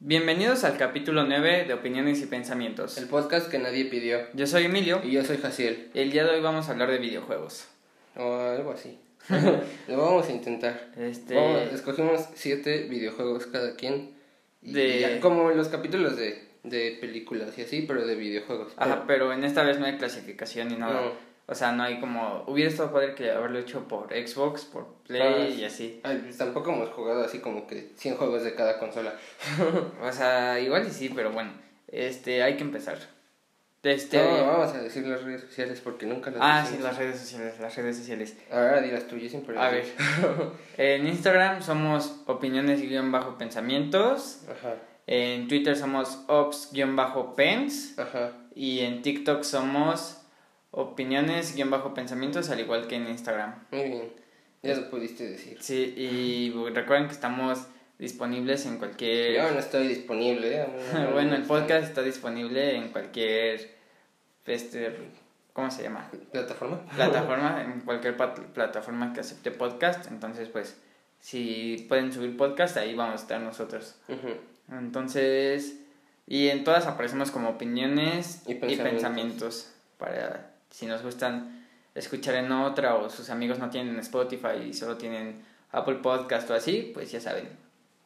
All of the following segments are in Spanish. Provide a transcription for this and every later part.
Bienvenidos al capítulo 9 de Opiniones y Pensamientos. El podcast que nadie pidió. Yo soy Emilio Y yo soy Jaciel. el día de hoy vamos a hablar de videojuegos. O algo así. Lo vamos a intentar. Este, Vamos, escogimos siete videojuegos cada quien. Y De- ya, como los capítulos de, de películas y así, pero de videojuegos. Ajá, pero en esta vez no hay clasificación ni nada. No. O sea, no hay como... Hubiera estado padre que haberlo hecho por Xbox, por Play Ah, y sí. así. Ay, pues tampoco hemos jugado así como que 100 juegos de cada consola. O sea, igual y sí, pero bueno. Este, hay que empezar. Este... No, vamos a decir las redes sociales porque nunca las ah, sí, las redes sociales, las redes sociales. Ahora dirás tú, yo siempre A las ver, en Instagram somos opiniones-pensamientos. Ajá, En Twitter somos ops-pens. ajá. Y en TikTok somos opiniones-pensamientos, al igual que en Instagram. Muy bien. Ya lo pudiste decir. Sí, y recuerden que estamos disponibles en cualquier... Yo no estoy disponible. No, bueno, el podcast está disponible en cualquier... Este, ¿Cómo se llama? ¿Plataforma? Plataforma, en cualquier plataforma que acepte podcast. Entonces, pues, si pueden subir podcast, ahí vamos a estar nosotros. Entonces, y en todas aparecemos como opiniones Y y pensamientos. pensamientos. Para si nos gustan escuchar en otra o sus amigos no tienen Spotify y solo tienen Apple Podcast o así, pues ya saben.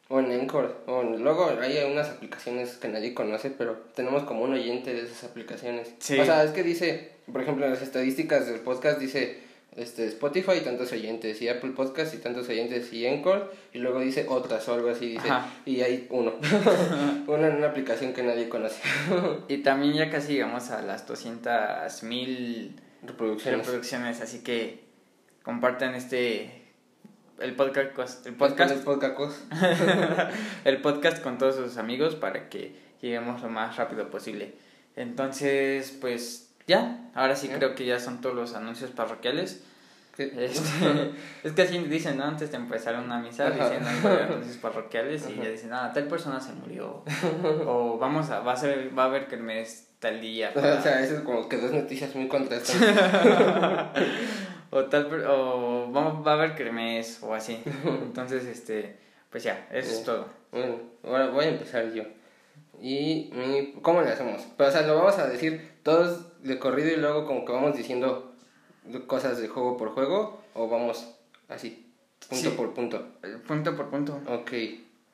O en Encore. O en- luego hay unas aplicaciones que nadie conoce, pero tenemos como un oyente de esas aplicaciones. Sí. O sea, es que dice, por ejemplo, en las estadísticas del podcast dice este Spotify y tantos oyentes, y Apple Podcast y tantos oyentes, y Encore, y luego dice otras o algo así, dice, Ajá. y hay uno. uno en una aplicación que nadie conoce. Y también ya casi llegamos a las 200 mil Reproducciones. reproducciones, así que compartan este el podcast el Podcast. podcast el podcast con todos sus amigos para que lleguemos lo más rápido posible. Entonces, pues ya, ahora sí creo que ya son todos los anuncios parroquiales. Este, es que así dicen, ¿no? Antes de empezar una misa, Ajá. dicen anuncios parroquiales y Ajá. ya dicen, ah, tal persona se murió. o vamos a, va a ser, va a haber kermés tal día. O sea, eso es como que dos noticias muy contrastantes. o tal o vamos, va a haber kermés o así. Entonces, este, pues ya, eso es todo. Bueno, ahora voy a empezar yo. ¿Y cómo le hacemos? Pero, o sea, lo vamos a decir todos de corrido y luego como que vamos diciendo cosas de juego por juego o vamos así, punto Sí. por punto. Eh, Punto por punto. Ok.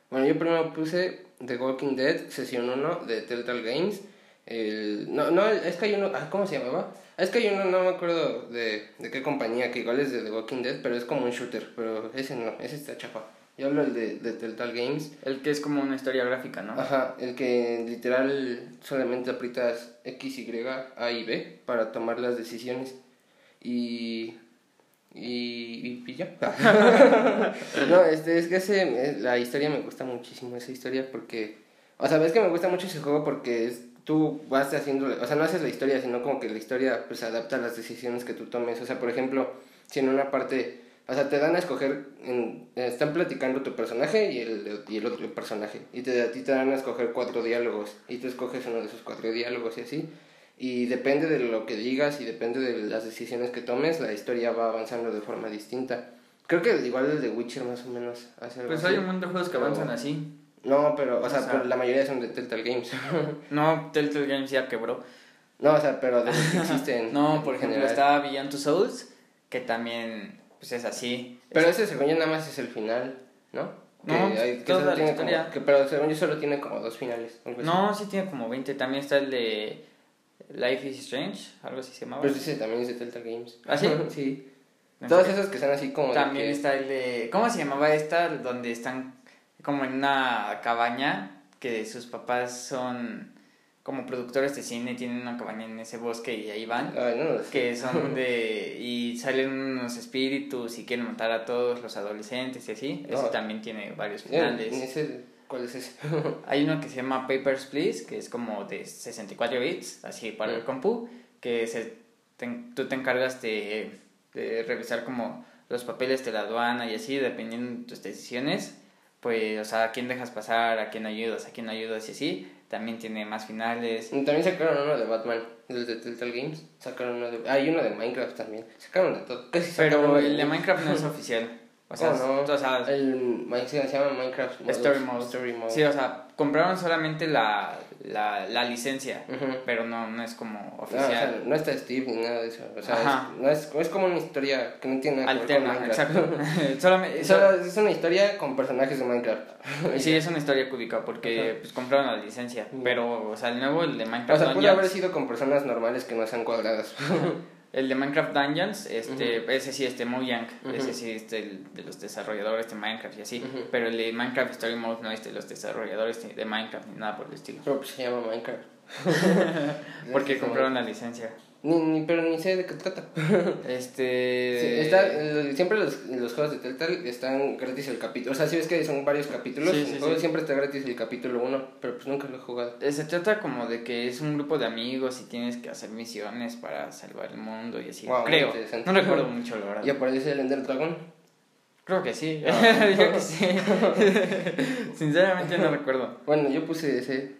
Bueno, yo primero puse The Walking Dead, sesión 1 de Telltale Games. El, no, no, es que hay uno, ah, ¿cómo se llamaba? Es que hay uno, no me acuerdo de, de qué compañía, que igual es de The Walking Dead, pero es como un shooter, pero ese no, ese está chapa. Yo hablo el de, de Telltale Games. El que es como una historia gráfica, ¿no? Ajá, el que literal solamente aprietas X, Y, A y B para tomar las decisiones. Y. Y. y ya. no, este, es que ese, eh, la historia me gusta muchísimo, esa historia, porque. O sea, ves que me gusta mucho ese juego porque es, tú vas haciendo. O sea, no haces la historia, sino como que la historia pues adapta a las decisiones que tú tomes. O sea, por ejemplo, si en una parte. O sea, te dan a escoger, en- están platicando tu personaje y el, y el otro personaje. Y te, a ti te dan a escoger cuatro diálogos. Y tú escoges uno de esos cuatro diálogos y así. Y depende de lo que digas y depende de las decisiones que tomes, la historia va avanzando de forma distinta. Creo que igual el de Witcher más o menos hace algo Pues así. hay un montón de juegos que avanzan así. No, pero, o sea, O sea- pero la mayoría son de Telltale Games. No, Telltale Games ya quebró. no, o sea, pero de los que existen. No, por ejemplo, general. está Beyond Two Souls, que también pues es así. Pero ese según yo nada más es el final, ¿no? No, que, hay- que solo tiene como, que, pero según yo solo tiene como dos finales. No, sí tiene como 20. También está el de Life is Strange, algo así se llamaba. Pero ese también es de Telltale Games. ¿Ah, sí? sí. ¿En Todos esos que son así como. También que- está el de... ¿Cómo se llamaba esta? Donde están como en una cabaña que sus papás son como productores de cine, tienen una cabaña en ese bosque y ahí van. Ay, no, no sé. Que son de... y salen unos espíritus y quieren matar a todos los adolescentes y así. Ese No. también tiene varios finales. ese- ¿Cuál es ese? Hay uno que se llama Papers, Please, que es como de 64 bits, así para el Mm. compu, que se, te- tú te encargas de, de revisar como los papeles de la aduana y así, dependiendo de tus decisiones, pues, o sea, a quién dejas pasar, a quién ayudas, a quién ayudas y así. También tiene más finales. También sacaron uno de Batman, el de Telltale Games. Sacaron uno de. Hay uno de Minecraft también. Sacaron de todo. Casi sacaron Pero el de Minecraft no es oficial. O sea, no. o sea El, se llama Minecraft Story Mode. Story Mode. Sí, o sea, compraron solamente la, la, la licencia, pero no, no es como No, o sea, oficial. no está Steve ni nada de eso. O sea, es, no es, es como una historia que no tiene nada que ver con Alterna, Minecraft. exacto. Solamente, Solo es una historia con personajes de Minecraft. Sí, es una historia cúbica porque pues compraron la licencia, pero o sea, el nuevo el de O Minecraft sea, pudo haber sido con personas normales que no sean cuadradas. El de Minecraft Dungeons, este ese sí este Mojang, Ujú. ese sí es el de los desarrolladores de Minecraft y así, pero el de Minecraft Story Mode no es de los desarrolladores de Minecraft ni nada por el estilo. Pero pues se llama Minecraft. Porque compraron la licencia. Ni, ni, pero ni sé de qué trata. Este Sí, está, el- siempre los, los juegos de Telltale están gratis el capítulo. O sea, si ves que son varios capítulos, Sí, siempre está gratis el capítulo 1, pero pues nunca lo he jugado. Eh, Se trata como de que es un grupo de amigos y tienes que hacer misiones para salvar el mundo y así. Wow, Creo. No recuerdo mucho, la verdad. ¿Y aparece el Ender Dragon? Creo que sí. Ah. Digo que sí. Sinceramente no recuerdo. Bueno, yo puse ese,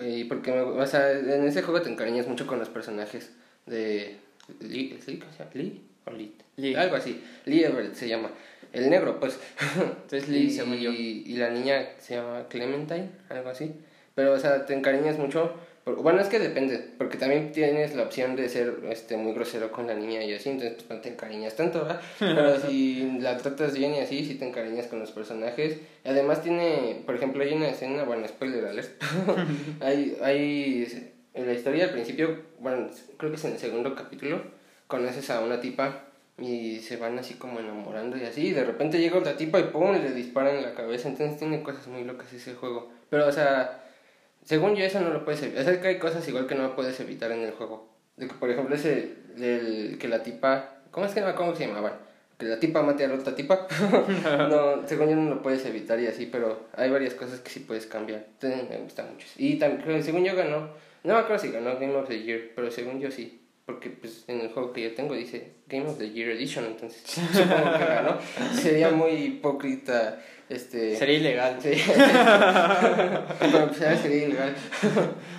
y porque me, o sea, en ese juego te encariñas mucho con los personajes de Lee, ¿es Lee? ¿Cómo se llama? ¿Lee? ¿O Lee? Lee. Algo así. Lee Everett se llama. El negro, pues. Entonces Lee, y, yo. y la niña se llama Clementine, algo así. Pero, o sea, te encariñas mucho. bueno, es que depende, porque también tienes la opción de ser este, muy grosero con la niña y así, entonces pues, no te encariñas tanto, ¿verdad? Pero si la tratas bien y así, sí te encariñas con los personajes. Además tiene, por ejemplo, hay una escena, bueno, spoiler alert, hay, hay, en la historia al principio, bueno, creo que es en el segundo capítulo, conoces a una tipa y se van así como enamorando y así, y de repente llega otra tipa y pum, le disparan en la cabeza, entonces tiene cosas muy locas ese juego. Pero, o sea, según yo eso no lo puedes evitar, es que hay cosas igual que no puedes evitar en el juego. De que, por ejemplo, ese, del que la tipa, ¿cómo es que no cómo se llamaban? Que la tipa mate a la otra tipa. no, según yo no lo puedes evitar y así, pero hay varias cosas que sí puedes cambiar. Entonces me gusta mucho. Y también, según yo ganó, no me acuerdo si ganó Game of the Year, pero según yo sí. Porque pues en el juego que yo tengo dice Game of the Year Edition, entonces supongo que ganó. Sería muy hipócrita este Sería ilegal. Sí. Pero pues ya sería ilegal.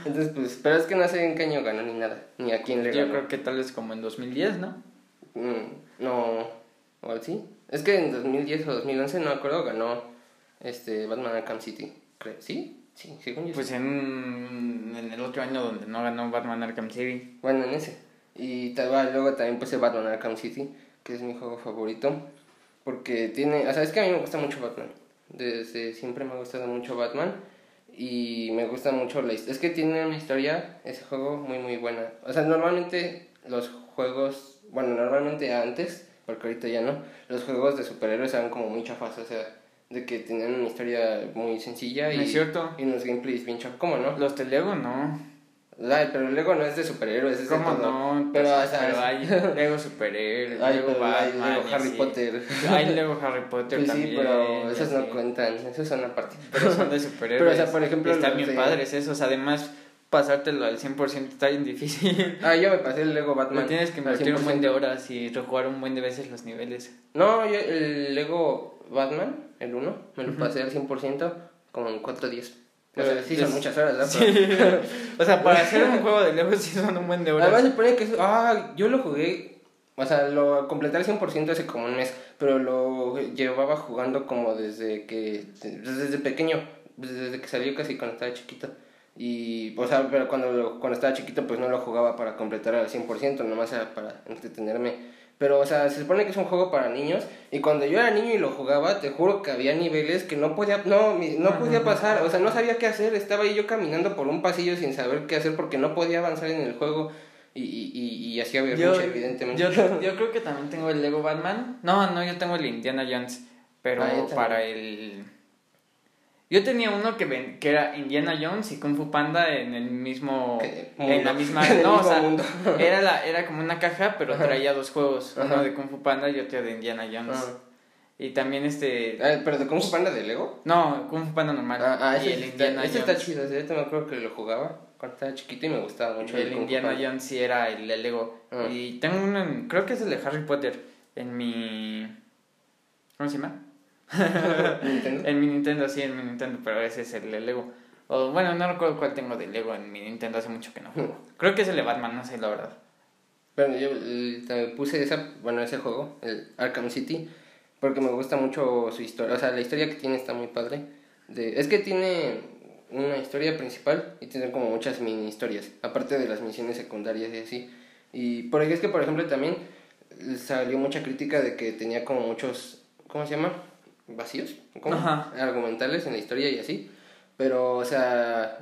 Entonces, pues, pero es que no sé en qué año ganó ni nada, ni a quién le Yo ganó. creo que tal vez como en 2010, ¿no? Mm, no, o sí. Es que en 2010 o 2011, no me acuerdo, ganó este Batman Arkham City. creo. ¿Sí? Sí, según yo. Pues en, en el otro año donde no ganó Batman Arkham City. Bueno, en ese. Y tal vez luego también puse Batman Arkham City, que es mi juego favorito. Porque tiene, o sea, es que a mí me gusta mucho Batman. Desde siempre me ha gustado mucho Batman. Y me gusta mucho la historia. Es que tiene una historia, ese juego, muy, muy buena. O sea, normalmente los juegos, bueno, normalmente antes, porque ahorita ya no, los juegos de superhéroes eran como muy chafas. O sea, de que tenían una historia muy sencilla y, ¿No es cierto? y unos gameplays bien. ¿Cómo no? Los de Lego no. Ay, pero luego no es de superhéroes, es de ¿Cómo todo. no? Pero, o sea, pero es- hay Lego superhéroes, Lego hay Batman. Lego Harry. Potter. Hay Lego Harry Potter Pues también. sí, pero esos no así. cuentan, esos son aparte. Pero son de superhéroes. Pero, o sea, por ejemplo, Están bien de- padres esos. Además, pasártelo al 100% está bien difícil. Ah, yo me pasé el Lego Batman. Le tienes que invertir un buen 100%. de horas y rejugar un buen de veces los niveles. No, yo el Lego Batman, el 1, me lo pasé al 100% como en 4 días. O sea, sí son es- muchas horas, ¿verdad? Sí. o sea, para hacer un juego de Lego sí son un buen de horas. Además se pone que... Ah, yo lo jugué... O sea, lo completé al 100% hace como un mes, pero lo llevaba jugando como desde que... Desde pequeño, desde que salió casi cuando estaba chiquito. Y, o sea, pero cuando, lo- cuando estaba chiquito pues no lo jugaba para completar al 100%, nomás era para entretenerme. Pero, o sea, se supone que es un juego para niños y cuando yo era niño y lo jugaba, te juro que había niveles que no podía, no, no podía pasar, o sea, no sabía qué hacer, estaba ahí yo caminando por un pasillo sin saber qué hacer porque no podía avanzar en el juego y, y, y, y hacía berrinche, evidentemente. yo, yo creo que también tengo el Lego Batman. No, no, yo tengo el Indiana Jones. Pero Ah, para el. Yo tenía uno que, ven- que era Indiana Jones y Kung Fu Panda en el mismo. En la misma. El no, o sea, era, la, era como una caja, pero Ajá. traía dos juegos: Ajá. uno de Kung Fu Panda y otro de Indiana Jones. Y también este. Ah, ¿Pero de Kung Fu Panda de Lego? No, Kung Fu Panda normal. Ah, ah y ese, el Indiana ese Jones. está chido, ese me acuerdo que lo jugaba cuando estaba chiquito y me gustaba mucho. El Fu Indiana. Jones sí era el de Lego. Ah. Y tengo uno, creo que es el de Harry Potter, en mi... ¿Cómo se llama? Nintendo. En mi Nintendo, sí, en mi Nintendo, pero ese es el de Lego. O, bueno, no recuerdo cuál tengo de Lego en mi Nintendo, hace mucho que no juego. Creo que es el de Batman, no sé la verdad. Bueno, yo eh, también puse esa, bueno, ese juego, el Arkham City, porque me gusta mucho su historia, o sea, la historia que tiene está muy padre. De, es que tiene una historia principal y tiene como muchas mini historias, aparte de las misiones secundarias y así. Y porque es que, por ejemplo, también salió mucha crítica de que tenía como muchos, ¿cómo se llama? Vacíos, ¿cómo? Argumentales en la historia y así. Pero, o sea,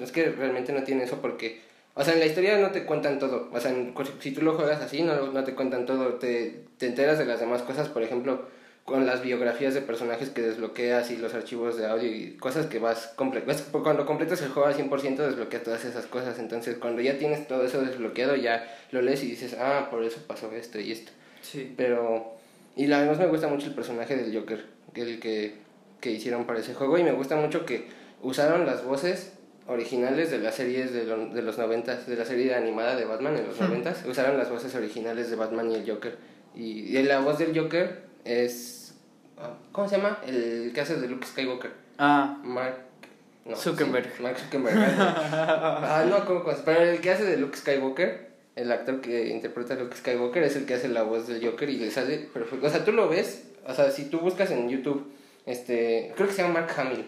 es que realmente no tiene eso porque, o sea, en la historia no te cuentan todo. O sea, si tú lo juegas así, no, no te cuentan todo. Te, te enteras de las demás cosas, por ejemplo, con las biografías de personajes que desbloqueas y los archivos de audio y cosas que vas cuando completas el juego al 100% desbloquea todas esas cosas entonces cuando ya tienes todo eso desbloqueado ya lo lees y dices ah por eso pasó esto y esto sí pero y además me gusta mucho el personaje del Joker el que, que hicieron para ese juego y me gusta mucho que usaron las voces originales de las series de, de los noventas, de la serie animada de Batman en los noventas, usaron las voces originales de Batman y el Joker. Y, y la voz del Joker es... ¿Cómo se llama? El que hace de Luke Skywalker. Ah. Mark... No, Zuckerberg. Mark Zuckerberg. ah, no, ¿cómo, Pero el que hace de Luke Skywalker, el actor que interpreta a Luke Skywalker, es el que hace la voz del Joker y le sale perfecto. O sea, tú lo ves, o sea, si tú buscas en YouTube, este, creo que se llama Mark Hamill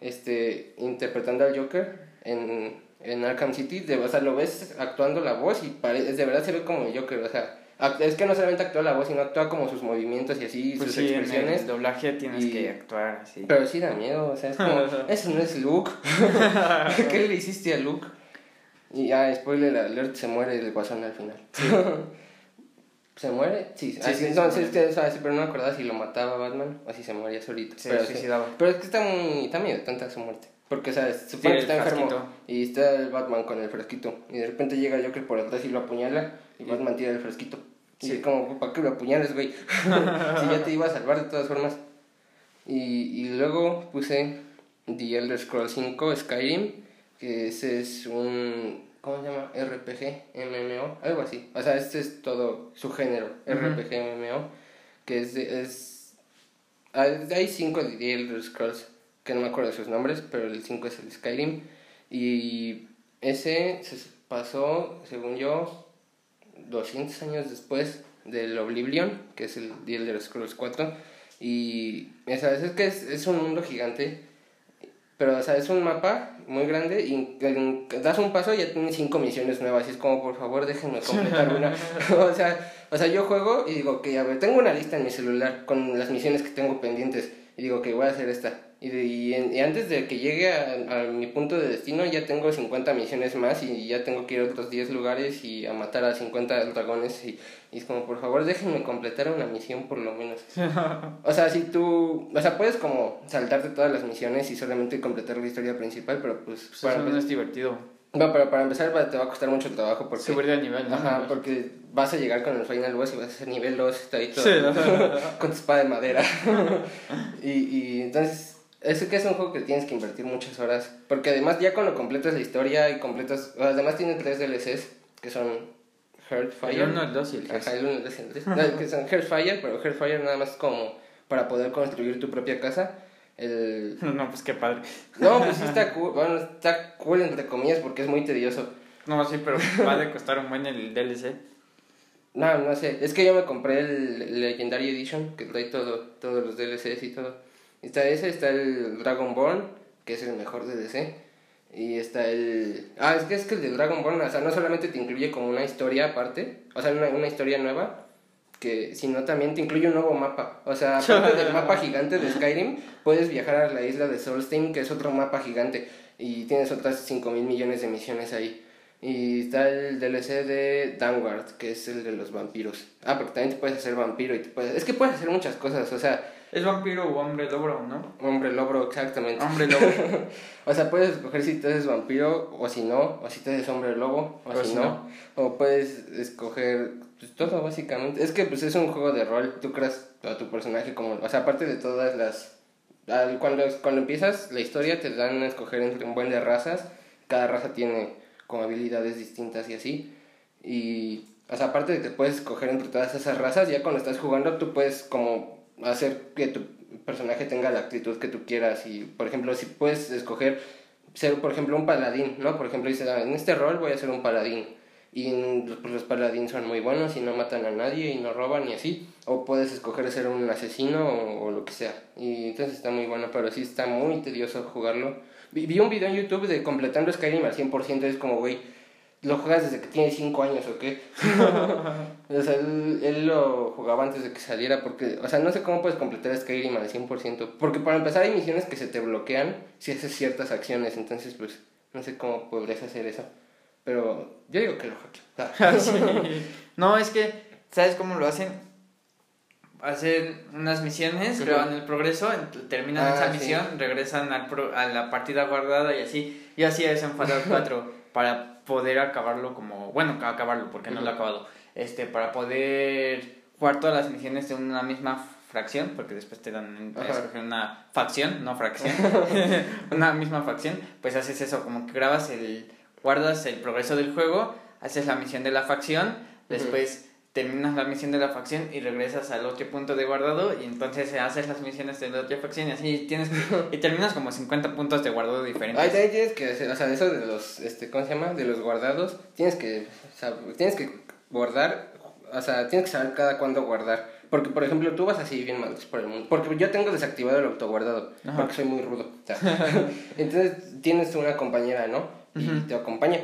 este, interpretando al Joker en, en Arkham City, de, o sea, lo ves actuando la voz y parece, de verdad se ve como el Joker, o sea, es que no solamente actúa la voz, sino actúa como sus movimientos y así, pues sus sí, expresiones. En el doblaje tienes que actuar así. Pero sí da miedo, o sea, es como, eso no es Luke. ¿Qué le hiciste a Luke? Y ya, spoiler alert, se muere el guasón al final. ¿Se muere? Sí, sí, así, entonces, pero no me acordaba si lo mataba Batman o si se moría solito. pero, pero es que está muy, está medio tonta su muerte. Porque, ¿sabes? Supone que está enfermo y está el Batman con el fresquito. Y de repente llega el Joker por atrás y lo apuñala y Batman tira el fresquito. Y es como, ¿para qué lo apuñales, güey? si ya te iba a salvar de todas formas. Y, y luego puse The Elder Scrolls 5 Skyrim, que ese es un ¿cómo se llama? RPG, MMO, algo así. O sea, este es todo su género, RPG, MMO, que es... es hay cinco de Elder Scrolls, que no me acuerdo de sus nombres, pero el 5 es el Skyrim. Y ese se pasó, según yo, 200 años después del Oblivion, que es el The Elder Scrolls 4. Y esa es que es, es un mundo gigante pero, o sea, es un mapa muy grande y das un paso y ya tienes cinco misiones nuevas. Y es como, por favor, déjenme completar una. o, sea, o sea, yo juego y digo que, a ver, tengo una lista en mi celular con las misiones que tengo pendientes. Y digo que voy a hacer esta. Y, y, antes de que llegue a, mi punto de destino ya tengo 50 misiones más y ya tengo que ir a otros 10 lugares y a matar a 50 dragones y, y es como, por favor, déjenme completar una misión por lo menos. o sea, si tú, o sea, puedes como saltarte todas las misiones y solamente completar la historia principal, pero pues... pues para eso no es divertido. No, pero para empezar te va a costar mucho trabajo porque... Subir de nivel, ¿no? Ajá, porque vas a llegar con el final boss y vas a hacer nivel 2 está ahí todo con tu espada de madera. y, y entonces es que es un juego que tienes que invertir muchas horas. Porque además, ya cuando completas la historia y completas. Además, tiene tres DLCs que son Heartfire. El 1, el 2 y el 3. Ajá, el 1, el 2 y el 3. no, que son Heartfire, pero Heartfire nada más como para poder construir tu propia casa. El... No, pues qué padre. No, pues sí está cool. Bueno, está cool entre comillas porque es muy tedioso. No, sí, pero va a costar un buen el DLC. No, no sé. Es que yo me compré el Legendary Edition que trae todo, todos los DLCs y todo. Está ese, está el Dragonborn, que es el mejor de DC. Y está el... Ah, es que es que el de Dragonborn, o sea, no solamente te incluye como una historia aparte, o sea, una, una historia nueva, que sino también te incluye un nuevo mapa. O sea, aparte del mapa gigante de Skyrim, puedes viajar a la isla de Solstheim, que es otro mapa gigante, y tienes otras 5 mil millones de misiones ahí. Y está el DLC de Downward, que es el de los vampiros. Ah, porque también te puedes hacer vampiro y te puedes... Es que puedes hacer muchas cosas, o sea... Es vampiro o hombre lobo, ¿no? Hombre lobo, exactamente. Hombre lobo. o sea, puedes escoger si te haces vampiro o si no, o si te haces hombre lobo o, si, no. O puedes escoger pues, todo, básicamente. Es que pues es un juego de rol, tú creas a tu personaje como... O sea, aparte de todas las... Cuando, cuando empiezas la historia te dan a escoger entre un buen de razas. Cada raza tiene con habilidades distintas y así. Y, o sea, aparte de que puedes escoger entre todas esas razas, ya cuando estás jugando tú puedes como hacer que tu personaje tenga la actitud que tú quieras. Y, por ejemplo, si puedes escoger ser, por ejemplo, un paladín, ¿no? Por ejemplo, dices, ah, en este rol voy a ser un paladín. y pues, los paladines son muy buenos y no matan a nadie y no roban y así. O puedes escoger ser un asesino o, lo que sea. Y entonces está muy bueno, pero sí está muy tedioso jugarlo. Vi, vi un video en YouTube de completando Skyrim al 100%, es como, güey, lo juegas desde que tienes 5 años o qué. o sea, él, él, lo jugaba antes de que saliera porque, o sea, no sé cómo puedes completar Skyrim al 100%. Porque para empezar hay misiones que se te bloquean si haces ciertas acciones, entonces pues no sé cómo podrías hacer eso. Pero yo digo que lo hackeo. No, es que, ¿sabes cómo lo hacen? Hacen unas misiones, graban el progreso, terminan ah, esa misión, regresan al a la partida guardada y así. Y así es en Fallout 4 para poder acabarlo como. Bueno, acabarlo porque no lo he acabado. Este, para poder jugar todas las misiones de una misma fracción, porque después te dan una facción, no fracción, una misma facción, pues haces eso, como que grabas el guardas el progreso del juego, haces la misión de la facción, después terminas la misión de la facción y regresas al otro punto de guardado y entonces haces las misiones de la otra facción y así tienes y terminas como 50 puntos de guardado diferentes. Ahí tienes que o sea, eso de los este ¿cómo se llama? de los guardados, tienes que tienes que guardar, o sea, tienes que saber cada cuándo guardar. Porque, por ejemplo, tú vas así bien mal por el mundo. Porque yo tengo desactivado el autoguardado. Porque soy muy rudo. entonces tienes una compañera, ¿no? y te acompaña.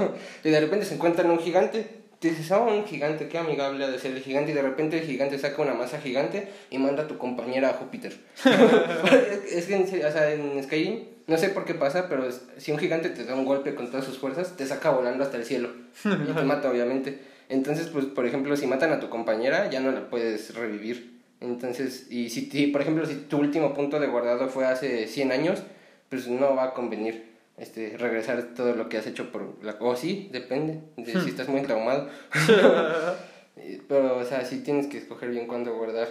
y de repente se encuentran un gigante. Dices, oh, un gigante, qué amigable ha de ser el gigante. Y de repente el gigante saca una masa gigante y manda a tu compañera a Júpiter. es que, en, o sea, en Skyrim, no sé por qué pasa, pero si un gigante te da un golpe con todas sus fuerzas, te saca volando hasta el cielo. y te mata, obviamente. Entonces, pues, por ejemplo, si matan a tu compañera, ya no la puedes revivir. Entonces, y si, por ejemplo, si tu último punto de guardado fue hace 100 años, pues no va a convenir este, regresar todo lo que has hecho por la... O sí, depende, de si hmm. estás muy traumado. Pero, o sea, sí tienes que escoger bien cuándo guardar.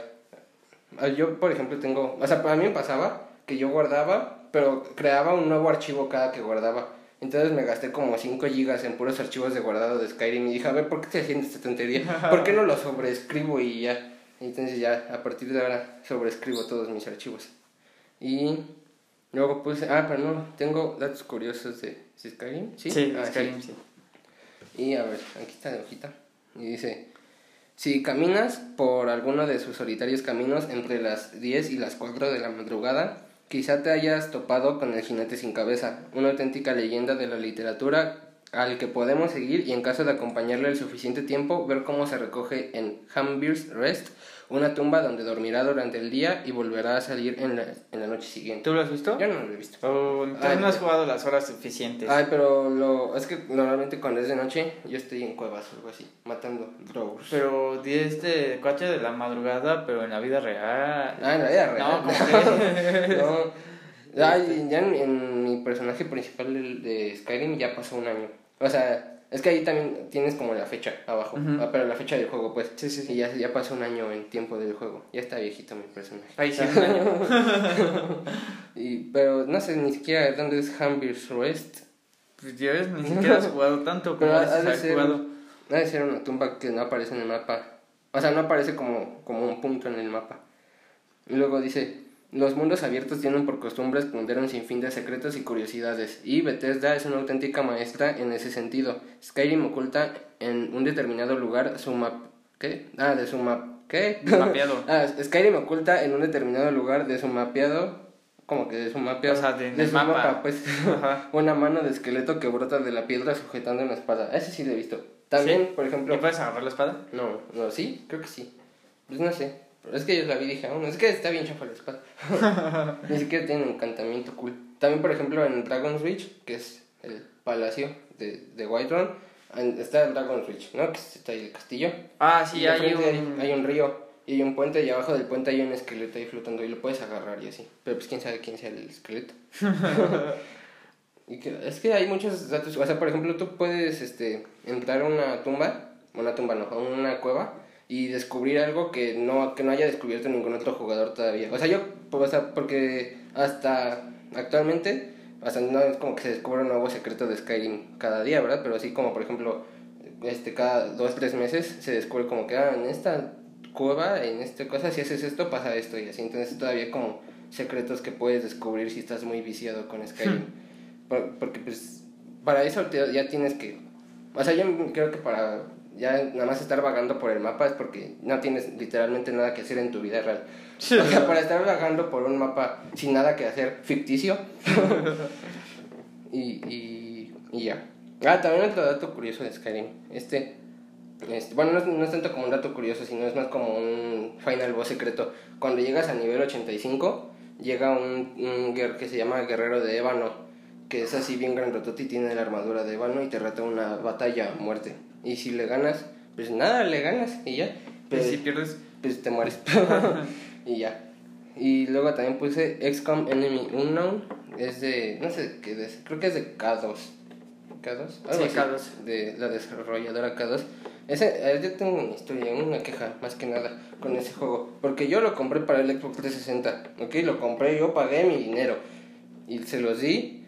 Ah, yo, por ejemplo, tengo... O sea, para mí me pasaba que yo guardaba, pero creaba un nuevo archivo cada que guardaba. Entonces me gasté como 5 gigas en puros archivos de guardado de Skyrim y dije, a ver, ¿por qué estoy haciendo esta tontería? ¿Por qué no lo sobreescribo y ya? Entonces ya, a partir de ahora, sobreescribo todos mis archivos. Y Luego puse, ah, pero no, tengo datos curiosos de Skyrim, ¿sí? Sí, ah, Skyrim, sí. Y a ver, aquí está de hojita. Y dice, si caminas por alguno de sus solitarios caminos entre las 10 y las 4 de la madrugada, quizá te hayas topado con el jinete sin cabeza, una auténtica leyenda de la literatura al que podemos seguir y en caso de acompañarle el suficiente tiempo, ver cómo se recoge en Hambirs Rest una tumba donde dormirá durante el día y volverá a salir en la, en la noche siguiente. ¿Tú lo has visto? Yo no lo he visto. Oh, entonces no has jugado las horas suficientes. Ay, pero lo, es que normalmente cuando es de noche yo estoy en cuevas o algo así, matando drogas. Pero 10 de 4 de la madrugada, pero en la vida real. Ah, en la vida real. No, como no. Ay, ya en, en, mi personaje principal de, de Skyrim ya pasó un año. O sea, es que ahí también tienes como la fecha abajo, ah, pero la fecha del juego, pues. Sí, sí, sí. Y ya, ya pasó un año en tiempo del juego. Ya está viejito mi personaje. Ahí sí, un año. y, pero no sé ni siquiera dónde es Hamburg's Rest. Pues ya ves, ni siquiera has jugado tanto como has jugado. Ha de ser una tumba que no aparece en el mapa. O sea, no aparece como, como un punto en el mapa. Y luego dice, los mundos abiertos tienen por costumbre esconder un sinfín de secretos y curiosidades, y Bethesda es una auténtica maestra en ese sentido. Skyrim oculta en un determinado lugar su map... ¿Qué? Ah, de su map... ¿Qué? Mapeado. ah, Skyrim oculta en un determinado lugar de su mapeado... ¿Cómo que de su mapeado? O sea, de, su mapa. pues. una mano de esqueleto que brota de la piedra sujetando una espada. Ese sí lo he visto. También, por ejemplo... ¿Y puedes agarrar la espada? No, no, sí, creo que sí. Pues no sé. Pero es que yo la vi y dije, oh, es que está bien chafa la espada. Ni siquiera tiene un encantamiento cool. También, por ejemplo, en Dragon's Reach, que es el palacio de, de Whiterun, está el Dragon's Reach, ¿no? Que está ahí el castillo. Ah, sí, hay un... hay un río y hay un puente y abajo del puente hay un esqueleto ahí flotando y lo puedes agarrar y así. Pero pues quién sabe quién sea el esqueleto. y que, es que hay muchos datos. O sea, por ejemplo, tú puedes este, entrar a una tumba, una tumba no, a una cueva y descubrir algo que no, que no haya descubierto ningún otro jugador todavía. O sea, yo, o sea, porque hasta actualmente, o no es como que se descubre un nuevo secreto de Skyrim cada día, ¿verdad? Pero así como, por ejemplo, este, cada dos, tres meses se descubre como que, ah, en esta cueva, en esta cosa, si haces esto, pasa esto y así. Entonces todavía como secretos que puedes descubrir si estás muy viciado con Skyrim. Hmm. porque pues para eso ya tienes que O sea, yo creo que para ya nada más estar vagando por el mapa es porque no tienes literalmente nada que hacer en tu vida real. O sea, para estar vagando por un mapa sin nada que hacer ficticio. y, y, y ya. Ah, también otro dato curioso de Skyrim. Este, este bueno, no es, no es tanto como un dato curioso, sino es más como un final boss secreto. Cuando llegas a nivel 85, llega un, un que se llama Guerrero de Ébano, que es así bien grandotote y tiene la armadura de Ébano y te reta una batalla a muerte. Y si le ganas, pues nada, le ganas y ya. Pues Pues, si pierdes. pues te mueres. y ya. Y luego también puse XCOM Enemy Unknown. Es de. No sé qué es. Creo que es de K2. ¿K2? Sí, así, K2. De la desarrolladora K2. Ese, eh, yo tengo una historia, una queja más que nada con ese juego. Porque yo lo compré para el Xbox 360. ¿Ok? Lo compré, yo pagué mi dinero. Y se los di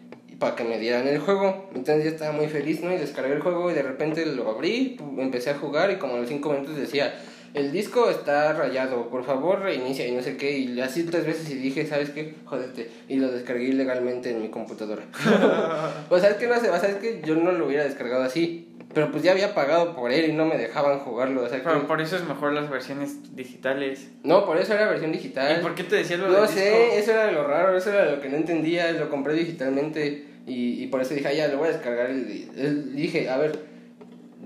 para que me dieran el juego. Entonces yo estaba muy feliz, ¿no? Y descargué el juego y de repente lo abrí, empecé a jugar y como a los 5 minutos decía, el disco está rayado, por favor reinicia y no sé qué. Y así tres veces y dije, ¿sabes qué? Jódete. Y lo descargué ilegalmente en mi computadora. o sea, es que no sé, o sea, es que yo no lo hubiera descargado así. Pero pues ya había pagado por él y no me dejaban jugarlo. O sea, que... Pero por eso es mejor las versiones digitales. No, por eso era versión digital. ¿Y por qué te decía lo No del sé, disco? eso era lo raro, eso era lo que no entendía, lo compré digitalmente y, y por eso dije, ah, ya, lo voy a descargar. Y dije, a ver,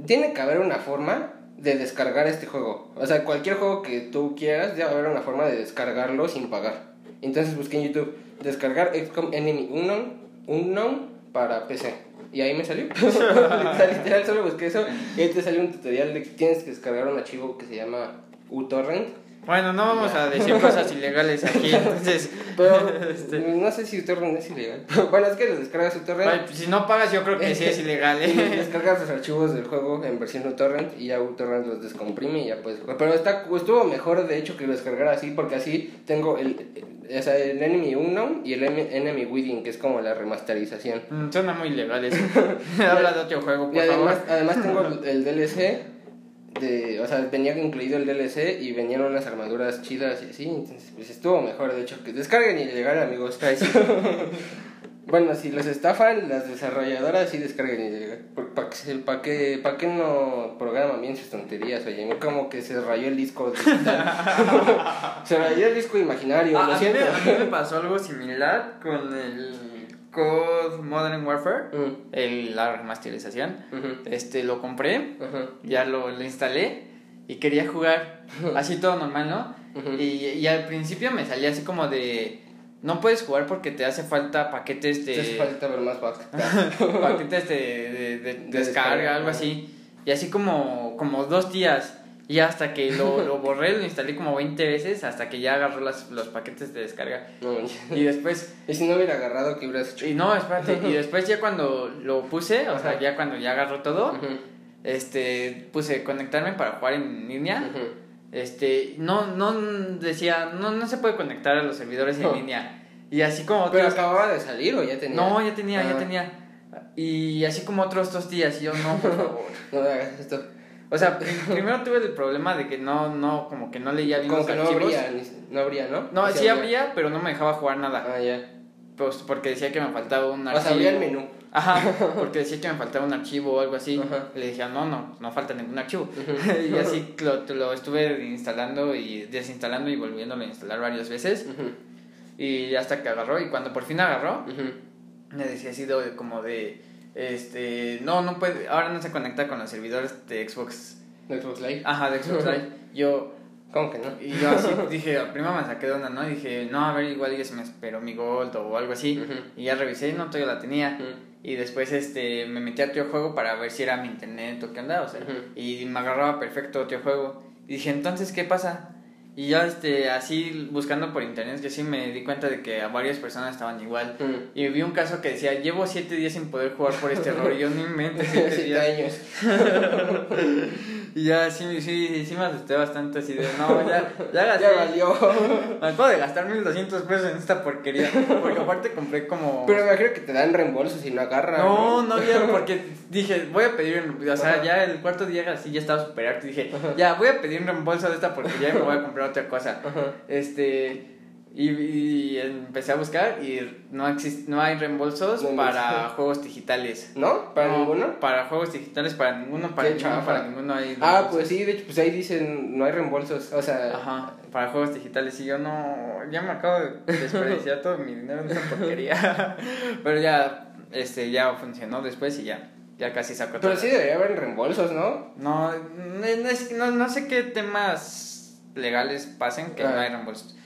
tiene que haber una forma de descargar este juego. O sea, cualquier juego que tú quieras, debe haber una forma de descargarlo sin pagar. Entonces busqué en YouTube, descargar XCOM Enemy Unknown, Unknown para PC. Y ahí me salió. literal, solo busqué eso. Y ahí te salió un tutorial de que tienes que descargar un archivo que se llama uTorrent. Bueno, no vamos a decir cosas ilegales aquí, entonces. Pero Este. no sé si uTorrent es ilegal. bueno, es que lo descargas Ay, uTorrent pues, si no pagas, yo creo que sí es ilegal. y ¿eh? descargas los archivos del juego en versión uTorrent y ya uTorrent los descomprime y ya puedes jugar. Pero está, estuvo mejor de hecho que lo descargar así porque así tengo el, o sea, el Enemy Unknown y el Em- Enemy Within que es como la remasterización. Mm, Suena muy ilegal eso. Habla de otro juego, Y por además, favor. además tengo el, el DLC de, o sea, venía incluido el DLC y venían unas armaduras chidas y así, entonces pues estuvo mejor de hecho que descarguen ilegal amigos. bueno, si los estafan las desarrolladoras sí descarguen ilegal. ¿Para que, pa que, pa que no programan bien sus tonterías? Oye, como que se rayó el disco digital. se rayó el disco imaginario, Ah, lo a, siento. a mí me pasó algo similar con el Modern Warfare, Mm, el, la remasterización. ujú, Este, lo compré, ujú, ya lo, lo instalé y quería jugar así todo normal, ¿no? Y, y al principio me salía así como de... No puedes jugar porque te hace falta paquetes de... Te hace falta ver más paquetes de, de, de descarga, descarga, algo así. Y así como, como dos días. Y hasta que lo, lo borré, lo instalé como 20 veces hasta que ya agarró las, los paquetes de descarga. No. Y después, y si no hubiera agarrado, ¿qué hubieras hecho? y no, espérate, y después ya cuando lo puse, o sea, ya cuando ya agarró todo, este, puse conectarme para jugar en línea. Este, no, no decía, no, no se puede conectar a los servidores en línea. Y así como ¿Pero otros- acababa de salir o ya tenía? No, ya tenía, ya Ah. tenía. Y así como otros dos días, y yo, no, por favor. No me hagas esto. O sea, pri- primero tuve el problema de que no, no, como que no leía bien Como los que archivos. no habría, ¿no? No, ¿O sí abría, pero no me dejaba jugar nada. Ah, ya. Pues porque decía que me faltaba un O archivo. sea, abría el menú. Ajá, porque decía que me faltaba un archivo o algo así. Ajá. Le dije, no, no, no falta ningún archivo. Y así lo, lo estuve instalando y desinstalando y volviéndolo a instalar varias veces. Ujú, Y hasta que agarró, y cuando por fin agarró, me decía así de, como de, este, no, no puede, ahora no se conecta con los servidores de Xbox, ¿De Xbox Live? ajá, de Xbox Live. Yo, ¿Cómo que no? y yo así dije, primero me saqué de onda, ¿no? Y dije, no, a ver, igual ya se me esperó mi Gold o algo así. Y ya revisé y no, todavía la tenía. Y después este, me metí a otro juego para ver si era mi internet o qué onda, o sea, y me agarraba perfecto otro juego. Y dije, entonces, ¿qué pasa? Y ya este, así buscando por internet, que sí me di cuenta de que a varias personas estaban igual. Ujú. Y vi un caso que decía, llevo siete días sin poder jugar por este error. Y yo ni mente siete Siete días. años. Y ya sí, sí, sí me asusté bastante así de, no, ya, ya gasté. Ya valió. Me acabo de gastar 1200 pesos en esta porquería. Porque aparte compré como... Pero me imagino que te dan reembolso si no agarra. No, no había, porque dije, voy a pedir, o sea, ya el cuarto día así ya estaba super harto y dije, ya, voy a pedir un reembolso de esta porque ya me voy a comprar otra cosa. Ajá. Este, Y, y empecé a buscar y no exist, no hay reembolsos No, para juegos digitales. ¿No? ¿Para No, ninguno? Para juegos digitales, para ninguno, para ninguno, para ninguno hay Ah, pues sí, de hecho, pues ahí dicen no hay reembolsos. O sea, Ajá, para juegos digitales. Y yo no, ya me acabo de desperdiciar todo mi dinero en esa porquería. Pero ya, este, ya funcionó después y ya, ya casi saco pero todo. sí debería haber reembolsos, ¿no? No, no, no, no sé qué temas legales pasen que Ah. no hay reembolsos.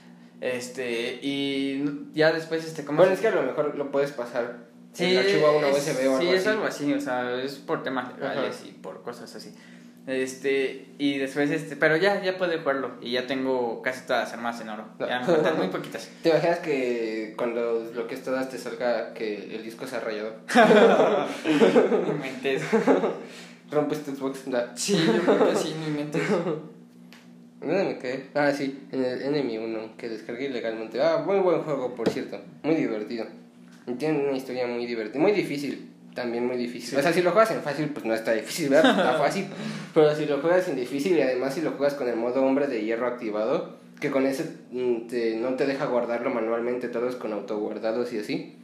Este, y ya después, este, ¿cómo Bueno, se- es que a lo mejor lo puedes pasar Sí, el archivo a una es- USB o algo sí, así. es algo así, o sea, es por temas legales Ajá. y por cosas así. Este, y después, este, pero ya, ya puedo jugarlo y ya tengo casi todas las armas en oro. Ya me faltan muy poquitas. ¿Te imaginas que cuando desbloquees todas te salga que el disco se ha rayado? No inventes. ¿Rompes tu Xbox? Sí, yo creo que sí, no inventes. ¿Dónde me quedé? Ah, sí, en el Enemy 1, que descargué ilegalmente. Ah, muy buen juego, por cierto. Muy divertido. Tiene una historia muy divertida. Muy difícil. También muy difícil. Sí. O sea, si lo juegas en fácil, pues no está difícil, ¿verdad? Está fácil. Pero si lo juegas en difícil y además si lo juegas con el modo hombre de hierro activado, que con ese mm, te- no te deja guardarlo manualmente, todos con autoguardados y así.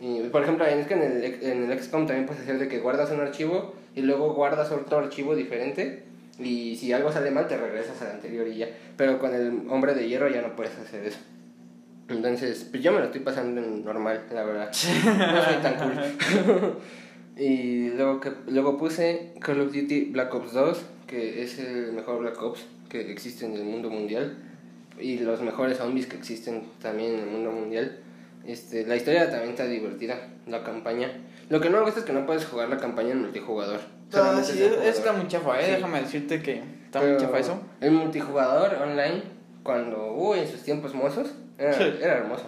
Y, por ejemplo, es que en el, en el XCOM también puedes hacer de que guardas un archivo y luego guardas otro archivo diferente y si algo sale mal te regresas al anterior y ya. Pero con el hombre de hierro ya no puedes hacer eso. Entonces, pues yo me lo estoy pasando en normal, la verdad. No soy tan cool. y luego, que, luego puse Call of Duty Black Ops 2, que es el mejor Black Ops que existe en el mundo mundial. Y los mejores zombies que existen también en el mundo mundial. Este, la historia también está divertida, la campaña. Lo que no me gusta es que no puedes jugar la campaña en multijugador. No, sí, es está muy chafa, eh. Sí. Déjame decirte que está Pero muy chafa eso. El multijugador online, cuando, uy, en sus tiempos mozos, era, Sí. era hermoso.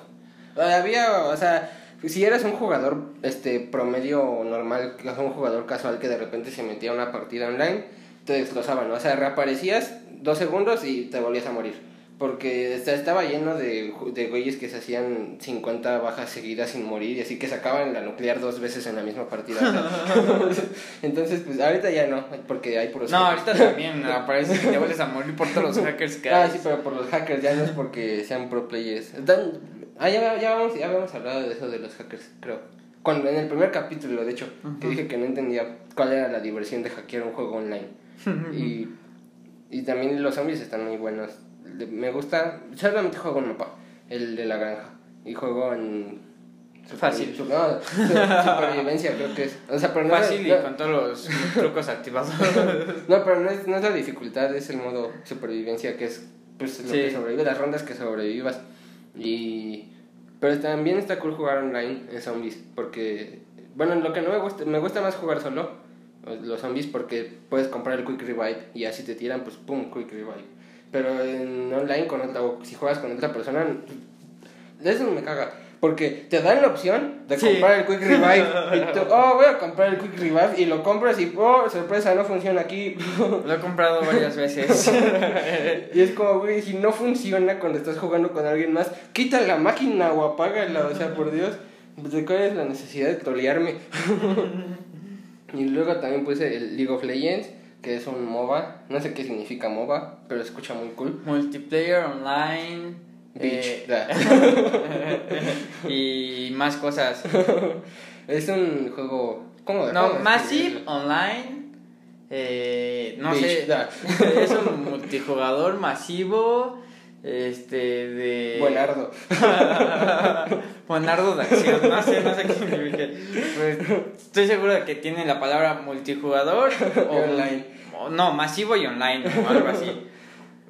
Había, o sea, si eras un jugador este promedio normal, un jugador casual que de repente se metía a una partida online, te desglosaban, ¿no? o sea, reaparecías dos segundos y te volvías a morir. Porque esta- estaba lleno de, de güeyes que se hacían 50 bajas seguidas sin morir y así que sacaban la nuclear dos veces en la misma partida. Entonces, pues ahorita ya no, porque hay puros No, hackers. ahorita también aparece que te vuelves a morir por todos los hackers que Ah, hay. sí, pero por los hackers, ya no es porque sean pro players. Ah, ya, ya, vamos, ya habíamos hablado de eso de los hackers, creo. Cuando, en el primer capítulo, de hecho, que dije que no entendía cuál era la diversión de hackear un juego online. y, y también los zombies están muy buenos. Me gusta, solamente juego un mapa, el de la granja. Y juego en... Fácil. no, su- supervivencia creo que es. O sea, pero no es- Fácil y con todos los trucos activados. no, pero no es, no es la dificultad, es el modo supervivencia que es pues lo Sí. que sobrevive, las rondas que sobrevivas. Y pero también está cool jugar online en zombies, porque bueno, lo que no me gusta, me gusta más jugar solo pues, los zombies porque puedes comprar el quick revive y así te tiran, pues pum, quick revive. Pero en online con otra, o si juegas con otra persona, eso me caga. Porque te dan la opción de Sí. comprar el Quick Revive. Y tú, oh, voy a comprar el Quick Revive. Y lo compras y, oh, sorpresa, no funciona aquí. Lo he comprado varias veces. y es como, güey, si no funciona cuando estás jugando con alguien más, quita la máquina o apágala. O sea, por Dios, ¿de cuál es la necesidad de trolearme? y luego también puse el League of Legends, que es un MOBA. No sé qué significa MOBA, pero escucha muy cool. Multiplayer online. Bitch. eh, y más cosas. es un juego. ¿Cómo No, cómo Massive? Online. Eh, no sé. Es un multijugador masivo. Este, de. Buenardo. Buenardo de acción. No sé, no sé qué significa. Pues, estoy seguro de que tiene la palabra multijugador o Online. o- no, masivo y online o algo así.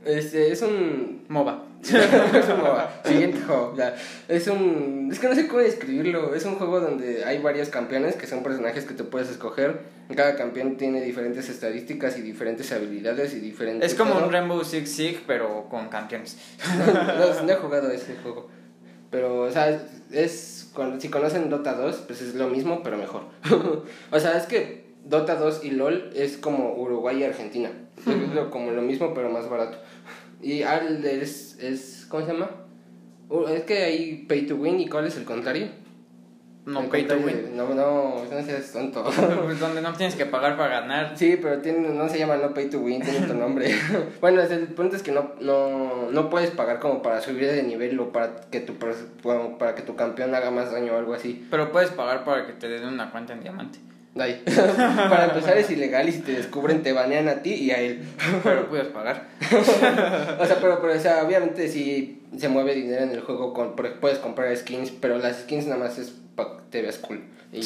Este, es un MOBA. Es un MOBA. Siguiente juego. ya. Es un. Es que no sé cómo describirlo. Es un juego donde hay varios campeones que son personajes que te puedes escoger. Cada campeón tiene diferentes estadísticas y diferentes habilidades y diferentes. Es como todo. un Rainbow Six Siege, pero con campeones. no, no he jugado ese juego. Pero, o sea, es. cuando, si conocen Dota 2, pues es lo mismo, pero mejor. o sea, es que Dota 2 y LOL es como Uruguay y Argentina. Es como lo mismo, pero más barato. Y AL es, es. ¿Cómo se llama? Uh, Es que hay pay to win y cuál es el contrario. No El pay to win. de- No, no, no seas tonto. Pues donde no tienes que pagar para ganar. Sí, pero tiene, no se llama no pay to win, tiene otro nombre. bueno, el punto es que no, no, no puedes pagar como para subir de nivel o para que tu bueno, para que tu campeón haga más daño o algo así. Pero puedes pagar para que te den una cuenta en diamante. Para empezar es ilegal y si te descubren te banean a ti y a él. Pero puedes pagar. O sea, pero, pero o sea, obviamente si se mueve dinero en el juego, con, puedes comprar skins, pero las skins nada más es para que te veas cool. Y. O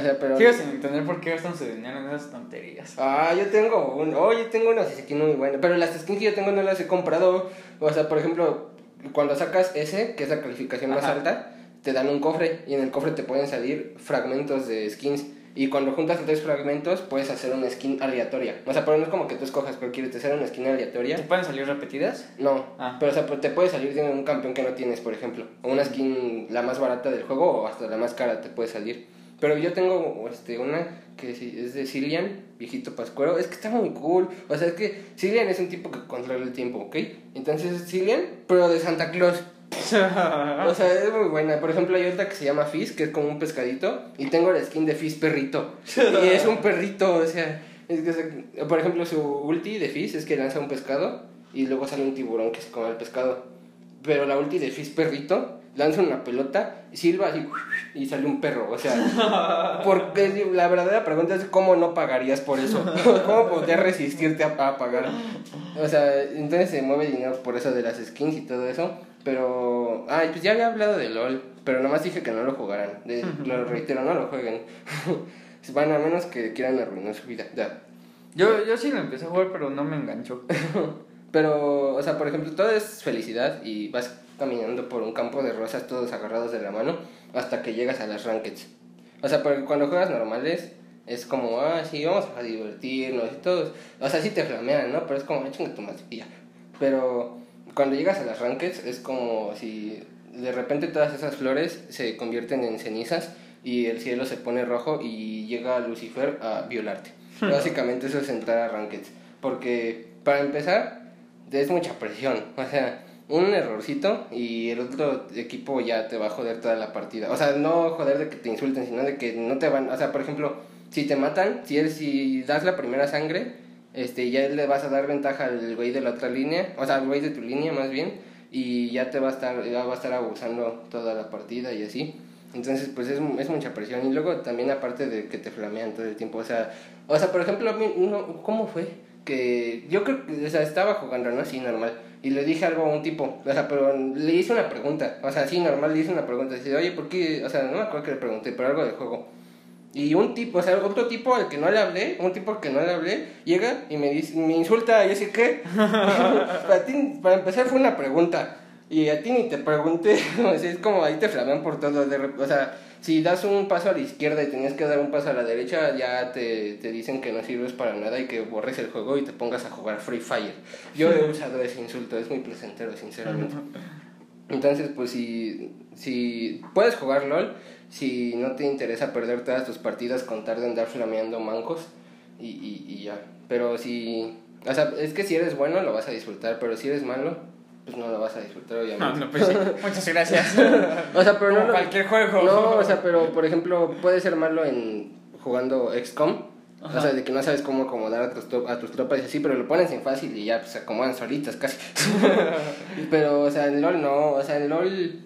sea, pero... Sigo sin entender por qué gastan su dinero en esas tonterías. Ah, yo tengo un, oh, yo tengo unas skins muy buenas, pero las skins que yo tengo no las he comprado. O sea, por ejemplo, cuando sacas S, que es la calificación más alta, te dan un cofre y en el cofre te pueden salir fragmentos de skins. Y cuando juntas tres fragmentos, puedes hacer una skin aleatoria. O sea, pero no es como que tú escojas cualquiera, te sale una skin aleatoria. ¿Te pueden salir repetidas? No, Ah. pero o sea, pero te puede salir de un campeón que no tienes, por ejemplo. O una skin la más barata del juego o hasta la más cara te puede salir. Pero yo tengo este, una que es de Cillian, viejito pascuero. Es que está muy cool. O sea, es que Cillian es un tipo que controla el tiempo, ¿ok? Entonces es Cillian, pero de Santa Claus. O sea, es muy buena. Por ejemplo, hay otra que se llama Fizz, que es como un pescadito. Y tengo la skin de Fizz perrito. Y es un perrito, o sea. Es que, por ejemplo, su ulti de Fizz es que lanza un pescado y luego sale un tiburón que se come el pescado. Pero la ulti de Fizz perrito lanza una pelota, silba así y sale un perro. O sea, porque la verdadera pregunta es: ¿cómo no pagarías por eso? ¿Cómo podrías resistirte a, a pagar? O sea, entonces se mueve dinero por eso de las skins y todo eso. Pero, ay, pues ya había hablado de LOL, pero nomás dije que no lo jugaran. De- lo reitero, no lo jueguen. Van a menos que quieran arruinar su vida. Ya. Yo, yo sí lo empecé a jugar, pero no me enganchó. Pero, o sea, por ejemplo, todo es felicidad y vas caminando por un campo de rosas todos agarrados de la mano hasta que llegas a las rankeds. O sea, porque cuando juegas normales es como, ah, sí, vamos a divertirnos y todos. O sea, sí te flamean, ¿no? Pero es como, chinga tu madre. Pero cuando llegas a las rankeds es como si de repente todas esas flores se convierten en cenizas y el cielo se pone rojo y llega Lucifer a violarte. Básicamente eso es entrar a rankeds. Porque para empezar, es mucha presión. O sea, un errorcito y el otro equipo ya te va a joder toda la partida. O sea, no joder de que te insulten, sino de que no te van. O sea, por ejemplo, si te matan, si, eres, si das la primera sangre, este, ya le vas a dar ventaja al güey de la otra línea, o sea, al güey de tu línea más bien, y ya te va a estar, ya va a estar abusando toda la partida y así. Entonces, pues es, es mucha presión. Y luego también aparte de que te flamean todo el tiempo. O sea, o sea por ejemplo, a mí, no, ¿cómo fue? Que yo creo que, o sea, estaba jugando, ¿no? Así, normal. Y le dije algo a un tipo, o sea, pero le hice una pregunta. O sea, así, normal, le hice una pregunta. Dice, oye, ¿por qué? O sea, no me acuerdo que le pregunté, pero algo de juego. Y un tipo, o sea, otro tipo al que no le hablé, un tipo al que no le hablé, llega y me dice, me insulta, y yo sé qué. para, ti, para empezar fue una pregunta. Y a ti ni te pregunté, o sea, es como ahí te flamean por todo. De, o sea, si das un paso a la izquierda y tenías que dar un paso a la derecha, ya te, te dicen que no sirves para nada y que borres el juego y te pongas a jugar Free Fire. Yo he usado ese insulto, es muy placentero, sinceramente. Entonces, pues si, si puedes jugar LOL, si no te interesa perder todas tus partidas con tal de andar flameando mancos y, y, y ya. Pero si, o sea, es que si eres bueno lo vas a disfrutar, pero si eres malo, pues no lo vas a disfrutar, obviamente. no, pues sí. Muchas gracias. O sea, pero Como no, cualquier juego. no, o sea, pero por ejemplo, puede ser malo en jugando XCOM. O sea, de que no sabes cómo acomodar a tus, a tus tropas y así, pero lo pones en fácil y ya pues, se acomodan solitas casi. pero, o sea, en LOL no, o sea, en LOL,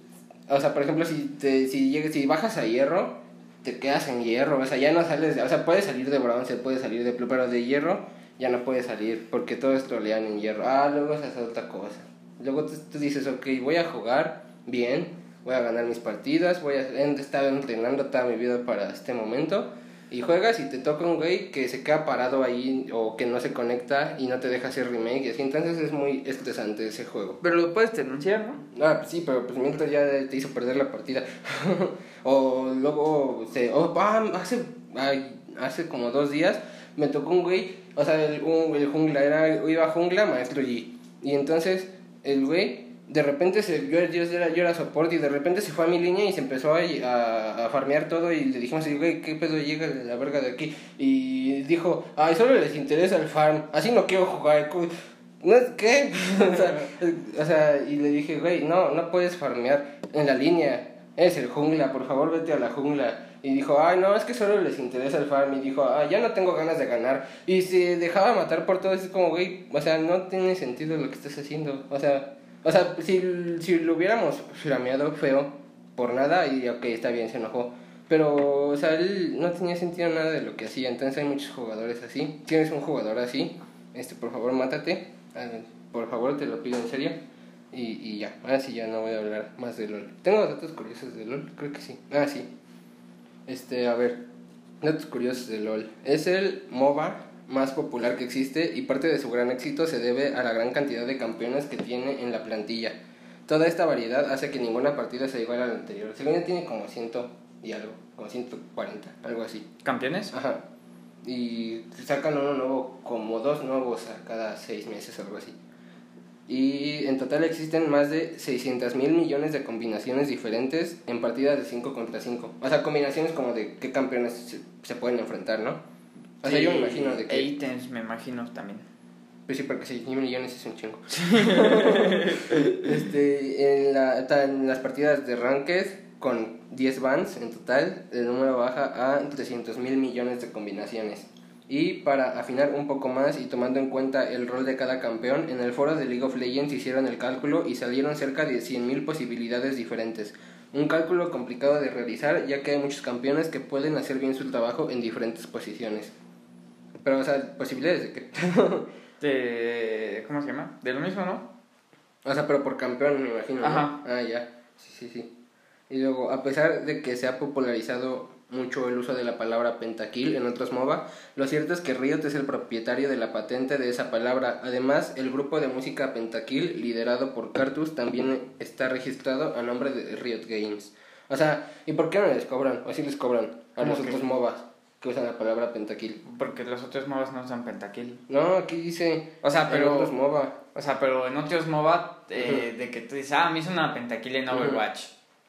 o sea, por ejemplo, si, te, si, llegas, si bajas a hierro, te quedas en hierro, o sea, ya no sales, de- o sea, puedes salir de bronce, puedes salir de plu, pero de hierro ya no puedes salir porque todo es trolean en hierro. Ah, luego se hace otra cosa. Luego tú, tú dices, ok, voy a jugar bien, voy a ganar mis partidas, voy a he estado entrenando toda mi vida para este momento. Y juegas y te toca un güey que se queda parado ahí o que no se conecta y no te deja hacer remake y así. Entonces es muy estresante ese juego. Pero lo puedes denunciar, ¿no? Ah, pues sí, pero pues mientras ya te hizo perder la partida. o luego, se, oh, ah, hace, ay, hace como dos días me tocó un güey, o sea, el, un, el jungla, era, iba jungla, maestro G. Y entonces el güey, de repente, se, yo, yo, era, yo era soporte y de repente se fue a mi línea y se empezó a, farmear todo y le dijimos, güey, ¿qué pedo llega la verga de aquí? Y dijo, ay, solo les interesa el farm, así no quiero jugar. ¿Qué? o, sea, o sea, y le dije, güey, no, no puedes farmear en la línea. es el jungla, por favor vete a la jungla. Y dijo, ay, no, es que solo les interesa el farm. Y dijo, ah, ya no tengo ganas de ganar. Y se dejaba matar por todo. Es como, güey, o sea, no tiene sentido lo que estás haciendo. O sea, o sea si, si lo hubiéramos flameado feo por nada, y ok, está bien, se enojó. Pero, o sea, él no tenía sentido nada de lo que hacía. Entonces hay muchos jugadores así. Tienes un jugador así, este, por favor, mátate. Ah, por favor, te lo pido en serio. Y, y ya, ahora sí ya no voy a hablar más de LOL. ¿Tengo datos curiosos de LOL? Creo que sí. Ah, sí. Este, a ver, datos curiosos de LOL. Es el MOBA más popular que existe y parte de su gran éxito se debe a la gran cantidad de campeones que tiene en la plantilla. Toda esta variedad hace que ninguna partida sea igual a la anterior. Según tiene como ciento y algo, como 140, algo así. ¿Campeones? Ajá. Y sacan uno nuevo, como dos nuevos a cada seis meses, algo así. Y en total existen más de 600 mil millones de combinaciones diferentes en partidas de 5 contra 5. O sea, combinaciones como de qué campeones se, pueden enfrentar, ¿no? O sea, yo me imagino de que... Ítems, me imagino también. Pues sí, porque 6 mil millones es un chingo. este, en, la, en las partidas de Ranked, con 10 bans en total, el número baja a 300 mil millones de combinaciones. Y para afinar un poco más y tomando en cuenta el rol de cada campeón, en el foro de League of Legends hicieron el cálculo y salieron cerca de 100.000 posibilidades diferentes. Un cálculo complicado de realizar ya que hay muchos campeones que pueden hacer bien su trabajo en diferentes posiciones. Pero, o sea, posibilidades de qué? de... ¿Cómo se llama? De lo mismo, ¿no? O sea, pero por campeón, me imagino. Ajá. Ah, ya. Sí, sí, sí. Y luego, a pesar de que se ha popularizado mucho el uso de la palabra pentakill en otros MOBA. Lo cierto es que Riot es el propietario de la patente de esa palabra. Además, el grupo de música Pentakill, liderado por Cartus, también está registrado a nombre de Riot Games. O sea, ¿y por qué no les cobran? ¿O si les cobran a los otros MOBAs que usan la palabra Pentakill? Porque los otros MOBAs no usan Pentakill. No, aquí dice. O sea, pero. En otros MOBA. O sea, pero en otros MOBA, eh, de que tú dices, ah, me hizo una Pentakill en Overwatch.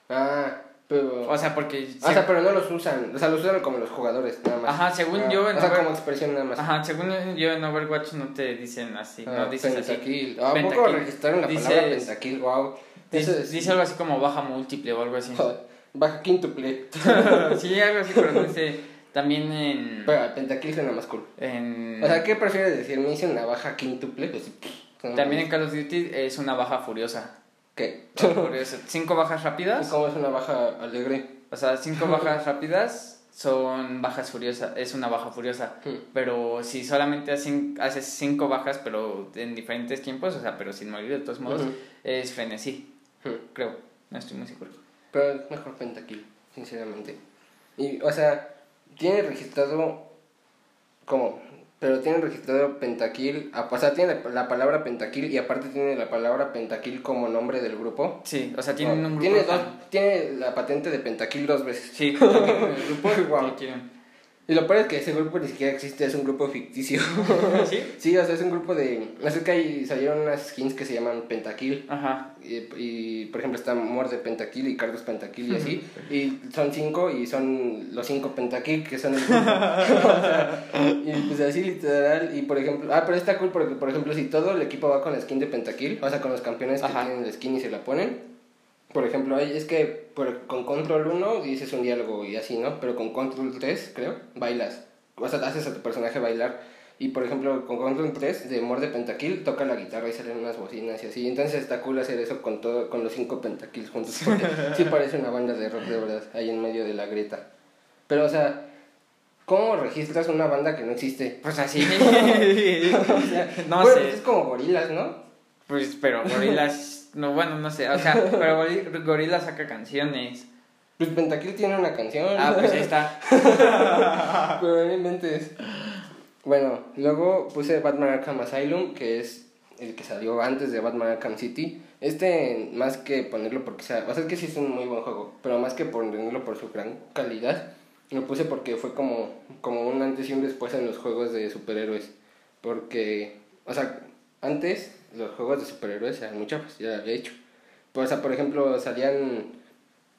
Ah. Pero, o sea, porque... O sea, pero no los usan, o sea, los usan como los jugadores, nada más. Ajá, según ah, yo... En o sea, como expresión nada más. Ajá, según yo en Overwatch no te dicen así, no ah, dices pentakill. así. ¿A poco registraron la palabra pentakill? Wow. Dice, dice algo así como baja múltiple o algo así. baja quíntuple. sí, algo así, pero dice también en... Pero pentakill suena más cool. En... O sea, ¿qué prefieres decir? ¿Me dice una baja quíntuple? Pues, también en Call of Duty es una baja furiosa. ¿Qué? ¿Cinco bajas rápidas? ¿Cómo es una baja alegre? O sea, cinco bajas rápidas son bajas furiosas, es una baja furiosa. Hmm. Pero si solamente haces cinco bajas, pero en diferentes tiempos, o sea, pero sin morir de todos modos, es frenesí. Hmm. Creo, no estoy muy seguro. Pero es mejor pentakill, sinceramente. Y, o sea, tiene registrado como pero tiene registrado Pentakill, o sea, tiene la palabra Pentakill y aparte tiene la palabra Pentakill como nombre del grupo. Sí, o sea, tiene un grupo. Tiene, tiene la patente de Pentakill dos veces. Sí, el grupo wow. Y lo peor es que ese grupo ni siquiera existe, es un grupo ficticio. ¿Sí? sí, o sea, es un grupo de... No sé que ahí salieron unas skins que se llaman Pentakill. Ajá. Y, por ejemplo está Muerde Pentakill y Carlos Pentakill y así. y son cinco y son los cinco Pentakill que son el grupo. y pues así literal. Y por ejemplo... Ah, pero está cool porque, por ejemplo, si todo el equipo va con la skin de Pentakill, o sea, con los campeones que tienen la skin y se la ponen por ejemplo, es que por, con control 1 dices un diálogo y así, ¿no? Pero con control 3, creo, bailas. O sea, haces a tu personaje bailar. Y por ejemplo, con control 3 de Morde Pentakill toca la guitarra y salen unas bocinas y así. Entonces está cool hacer eso con todo con los cinco Pentakills juntos. Porque sí parece una banda de rock de verdad, ahí en medio de la grieta. Pero, o sea, ¿cómo registras una banda que no existe? Pues así. o sea, no sé. Pues es como gorilas, ¿no? Pues, pero gorilas no, bueno, no sé. O sea, pero Gorila saca canciones. Pues Pentakill tiene una canción. Ah, pues ahí está. pero no inventes. Bueno, luego puse Batman Arkham Asylum, que es el que salió antes de Batman Arkham City. Este, más que ponerlo porque sea. O sea, es que sí es un muy buen juego, pero más que ponerlo por su gran calidad, lo puse porque fue como, como un antes y un después en los juegos de superhéroes. Porque, o sea, antes los juegos de superhéroes eran muy chafas, ya lo había dicho. Pues, o por ejemplo, salían...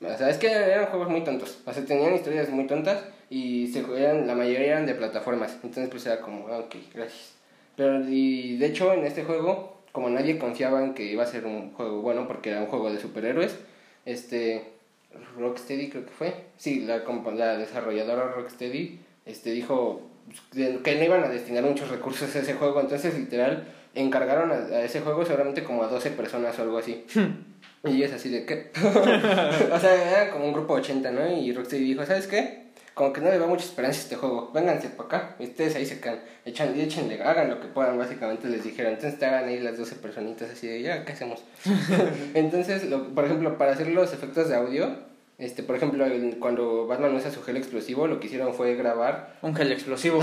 O sea, es que eran juegos muy tontos. O sea, tenían historias muy tontas y se eran, la mayoría eran de plataformas. Entonces, pues era como, ah, ok, gracias. Pero, y de hecho, en este juego, como nadie confiaba en que iba a ser un juego bueno porque era un juego de superhéroes, este Rocksteady creo que fue. Sí, la, la desarrolladora Rocksteady este, dijo que no iban a destinar muchos recursos a ese juego. Entonces, literal, encargaron a, a ese juego seguramente como a 12 personas o algo así. y es así de qué. o sea, era como un grupo de 80, ¿no? Y Rocksteady dijo, ¿sabes qué? Como que no le va mucha esperanza a este juego. Vénganse para acá. y Ustedes ahí se quedan. Echan, y échenle, hagan lo que puedan, básicamente les dijeron. Entonces estaban ahí las 12 personitas así de, ya, ¿qué hacemos? Entonces, lo- por ejemplo, para hacer los efectos de audio, este, por ejemplo, el- cuando Batman usa su gel explosivo, lo que hicieron fue grabar, Un gel explosivo.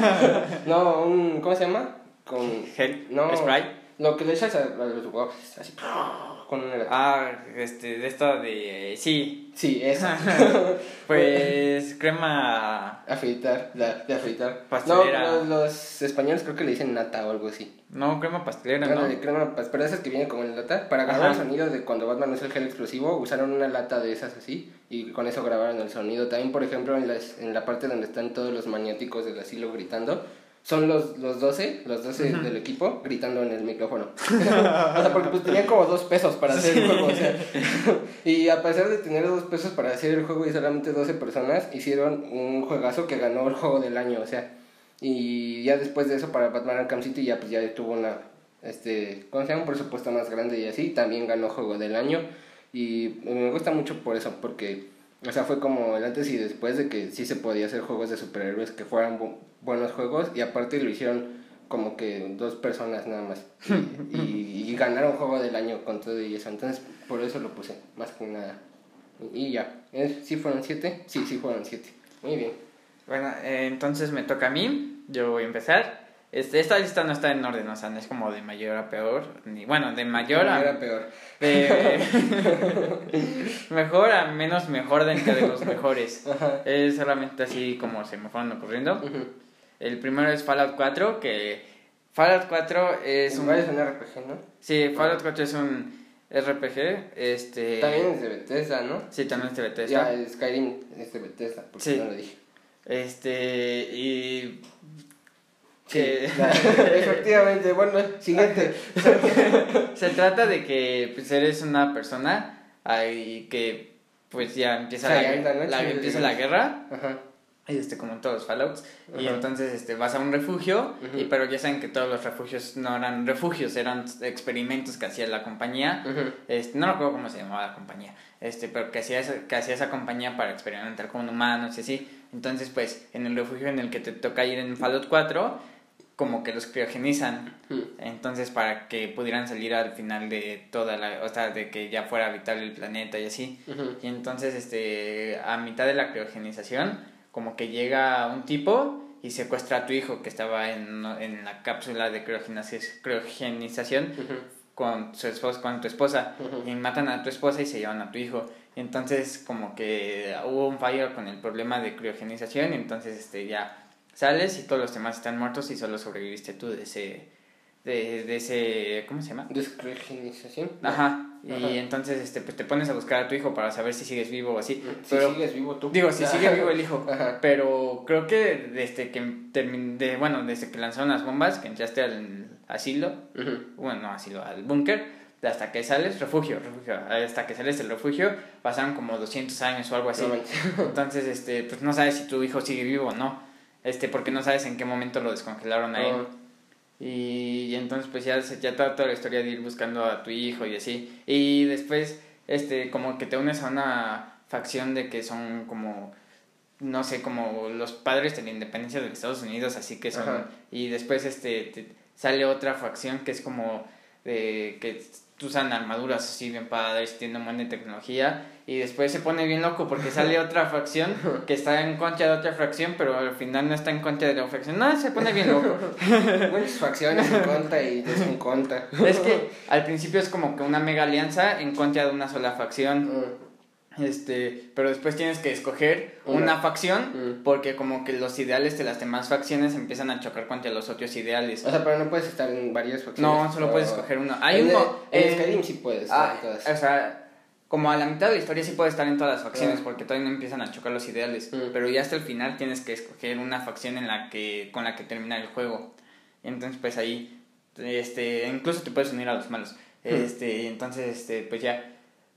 no, un, ¿cómo se llama? Con, Gel. No. Spray. lo que le echas a, a los guapos, así, con una... Ah, este, de esto de... Sí. Sí, esa. Pues crema... afeitar, la, de afeitar. Pastelera. No, los, los españoles creo que le dicen nata o algo así. No, crema pastelera, ¿no? Ándale, crema, pas- pero esas que vienen como en lata. Para grabar Ajá. el sonido de cuando Batman usa el gel explosivo, usaron una lata de esas así y con eso grabaron el sonido. También, por ejemplo, en, las, en la parte donde están todos los maniáticos del asilo gritando, son los, los 12, los 12 del equipo gritando en el micrófono. o sea, porque pues tenían como dos pesos para hacer el juego. O sea, y a pesar de tener dos pesos para hacer el juego y solamente 12 personas, hicieron un juegazo que ganó el juego del año. O sea, y ya después de eso para Batman Arkham City ya pues ya tuvo una este ¿cómo se llama? un presupuesto más grande y así también ganó juego del año y me gusta mucho por eso porque o sea fue como el antes y después de que sí se podía hacer juegos de superhéroes que fueran bu- buenos juegos y aparte lo hicieron como que dos personas nada más y, y, y ganaron juego del año con todo y eso entonces por eso lo puse más que nada y ya. ¿sí fueron siete? sí, sí fueron siete muy bien Bueno, eh, entonces me toca a mí. Yo voy a empezar. Este, esta lista no está en orden, o sea, no es como de mayor a peor. Ni, bueno, de mayor a... era peor de- mejor a menos mejor dentro de los mejores. Ajá. Es solamente así como se me fueron ocurriendo. Ujú. El primero es Fallout 4, que Fallout 4 es un... Es un RPG, ¿no? Sí, Fallout 4 es un RPG. Este... También es de Bethesda, ¿no? Sí, también es de Bethesda. Ya, Skyrim es de Bethesda, porque Sí. no lo dije. Este, y... Sí, que- la- efectivamente. Bueno, siguiente. Se trata de que pues, eres una persona y que pues ya empieza, la, empieza la guerra Ajá. este como en todos los Fallouts y entonces este vas a un refugio y pero ya saben que todos los refugios no eran refugios eran experimentos que hacía la compañía este, no recuerdo cómo se llamaba la compañía, este, pero que hacía, esa, que hacía esa compañía para experimentar con humanos y así. Entonces, pues, en el refugio en el que te toca ir en Fallout 4, como que los criogenizan. Ujú. Entonces, para que pudieran salir al final de toda la, o sea, de que ya fuera habitable el planeta y así. Y entonces, este, a mitad de la criogenización, como que llega un tipo y secuestra a tu hijo que estaba en, en la cápsula de criogenización-. Con su esposa, con tu esposa y matan a tu esposa y se llevan a tu hijo. Entonces como que hubo un fallo con el problema de criogenización y entonces este ya sales y todos los demás están muertos y solo sobreviviste tú de ese de, de ese ¿cómo se llama? Descriogenización. Ajá. Y Ajá. entonces este pues te pones a buscar a tu hijo para saber si sigues vivo o así. Si Pero sigues vivo tú. digo, si sigue vivo el hijo. Ajá. Pero creo que desde que termin- de, bueno, desde que lanzaron las bombas, que entraste al asilo, bueno, no asilo, al búnker, hasta que sales, refugio, refugio, hasta que sales del refugio, pasaron como 200 años o algo así. Entonces, este, pues no sabes si tu hijo sigue vivo o no, este, porque no sabes en qué momento lo descongelaron a él. No. Y, y entonces pues ya, se- ya toda la historia de ir buscando a tu hijo y así. Y después, este, como que te unes a una facción de que son como, no sé, como los padres de la independencia de los Estados Unidos, así que son... Ajá. Y después, este, te- sale otra facción que es como de que usan armaduras así bien padres, tienen un buen de tecnología. Y después se pone bien loco porque sale otra facción que está en contra de otra fracción, pero al final no está en contra de la fracción. No, se pone bien loco. Muchas facciones en contra y des en contra. Es que al principio es como que una mega alianza en contra de una sola facción. Este, pero después tienes que escoger Una. una facción Mm. porque como que los ideales de las demás facciones empiezan a chocar contra los otros ideales. O sea, pero no puedes estar en varias facciones. No, solo puedes escoger uno. Hay en, uno En eh, Skyrim sí puedes ah, todas. o sea, como a la mitad de la historia sí puede estar en todas las facciones porque todavía no empiezan a chocar los ideales, Mm. pero ya hasta el final tienes que escoger una facción en la que con la que terminar el juego. Entonces, pues ahí este incluso te puedes unir a los malos. Mm. Este, entonces este pues ya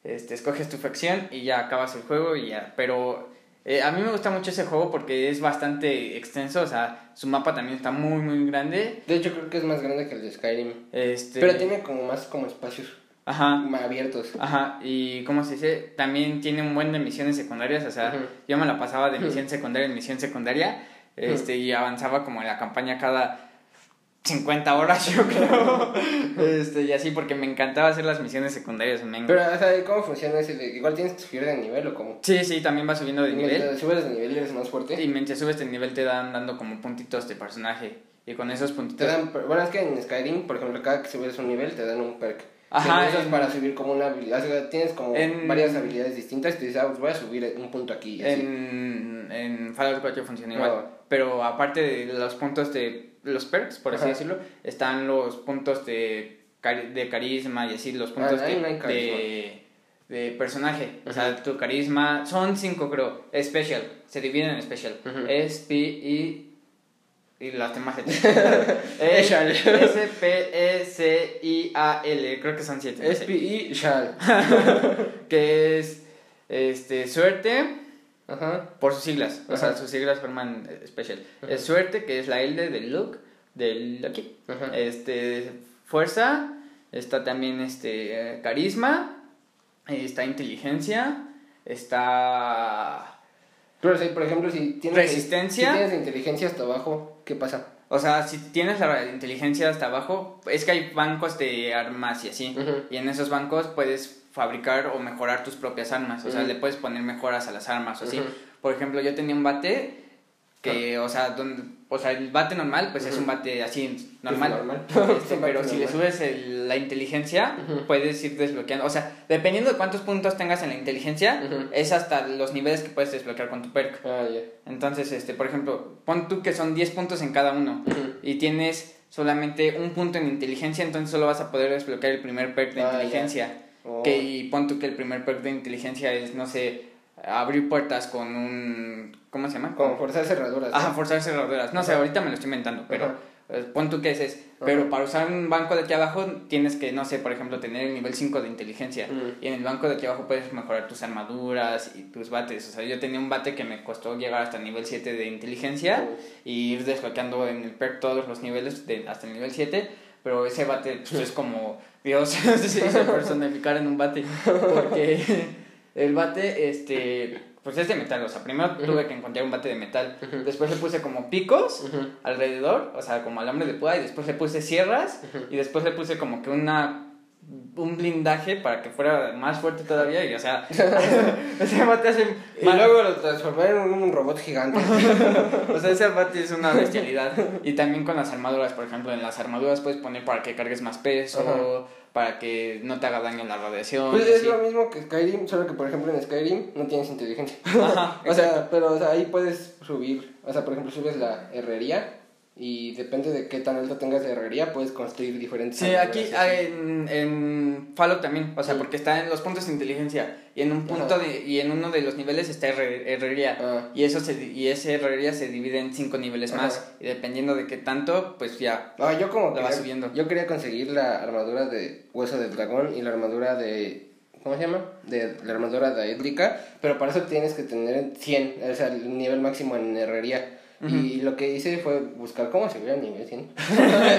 este, escoges tu facción y ya acabas el juego y ya. Pero eh, a mí me gusta mucho ese juego porque es bastante extenso, o sea, su mapa también está muy, muy grande. De hecho, creo que es más grande que el de Skyrim. Este, Pero tiene como más como espacios Ajá. más abiertos. Ajá, y ¿cómo se dice? También tiene un buen de misiones secundarias, o sea, yo me la pasaba de misión secundaria en misión secundaria, este, y avanzaba como en la campaña cada 50 horas, yo creo, este, y así, porque me encantaba hacer las misiones secundarias, me Pero, o sea, ¿cómo funciona ese? de- Igual tienes que subir de nivel o cómo? Sí, sí, también va subiendo de nivel, subes de nivel eres más fuerte. y mientras subes de nivel te dan dando como puntitos de personaje, y con esos Te puntitos... dan, bueno, es que en Skyrim, por ejemplo, cada que subes un nivel te dan un perk. Ajá, usas en- para subir como una habilidad. O sea, tienes como En- varias habilidades distintas y te dices, ah, pues voy a subir un punto aquí. y así. En, en Fallout 4 funciona igual. Pero aparte de los puntos de los perks, por así Ajá. decirlo, están los puntos de, cari- de carisma y así, los puntos Ah, de, no de, de personaje. O sea, tu carisma, son cinco creo, special, se dividen en special. S, P, I y las demás letras. Special. S, P, E, C, I, A, L, creo que son siete. no sé. SPI Shal. Que es este, suerte, Ajá. por sus siglas, o sea, sus siglas forman eh, special. Ajá. Es suerte, que es la L del look, del. Ajá. Este, fuerza, está también este, carisma, está inteligencia, está... Pero, o sea, por ejemplo, si tienes, Resistencia. si tienes inteligencia hasta abajo, ¿qué pasa? O sea, si tienes la inteligencia hasta abajo, es que hay bancos de armas y así. Y en esos bancos puedes fabricar o mejorar tus propias armas. O sea, le puedes poner mejoras a las armas o así. Por ejemplo, yo tenía un bate que, o sea, donde, o sea, el bate normal, pues es un bate así, normal. normal. Este, pero si le subes el- la inteligencia, puedes ir desbloqueando. O sea, dependiendo de cuántos puntos tengas en la inteligencia, es hasta los niveles que puedes desbloquear con tu perk. Ah. Entonces, este, por ejemplo, pon tú que son 10 puntos en cada uno y tienes solamente un punto en inteligencia, entonces solo vas a poder desbloquear el primer perk de Ah, inteligencia. Oh. Que, y pon tú que el primer perk de inteligencia es, no sé, abrir puertas con un... ¿Cómo se llama? Como forzar cerraduras. Ajá, forzar cerraduras. No sé, ahorita me lo estoy inventando, pero Ajá. eh, pon tú que ese es. Pero para usar un banco de aquí abajo tienes que, no sé, por ejemplo, tener el nivel 5 de inteligencia. Mm. Y en el banco de aquí abajo puedes mejorar tus armaduras y tus bates. O sea, yo tenía un bate que me costó llegar hasta el nivel 7 de inteligencia Oh. y ir desbloqueando en el perk todos los niveles de, hasta el nivel 7. Pero ese bate pues, es como Dios se hizo personificar en un bate. Porque el bate, este, pues es de metal. O sea, primero tuve que encontrar un bate de metal. Después le puse como picos alrededor, o sea, como alambre de púa. Y después le puse sierras. Y después le puse como que una un blindaje para que fuera más fuerte todavía y o sea ese bate hace Y luego lo transformé en un robot gigante. o sea ese bate es una bestialidad y también con las armaduras por ejemplo en las armaduras puedes poner para que cargues más peso Ajá. para que no te haga daño la radiación Pues es lo mismo que Skyrim, solo que por ejemplo en Skyrim no tienes inteligencia. Ajá, o sea, pero o sea, ahí puedes subir, o sea, por ejemplo, subes la herrería y depende de qué tan alto tengas la herrería, puedes construir diferentes Sí, aquí en, en Fallout también, o sea, Sí. porque está en los puntos de inteligencia y en un punto Ajá. de, y en uno de los niveles está herre- herrería Ah. y eso se, y ese herrería se divide en cinco niveles Ajá. más y dependiendo de qué tanto, pues ya. Ah, yo como La quería- subiendo. Yo quería conseguir la armadura de hueso de dragón y la armadura de ¿cómo se llama? De la armadura daédrica, pero para eso tienes que tener 100, o sea, el nivel máximo en herrería. Y lo que hice fue buscar cómo se veía nivel 100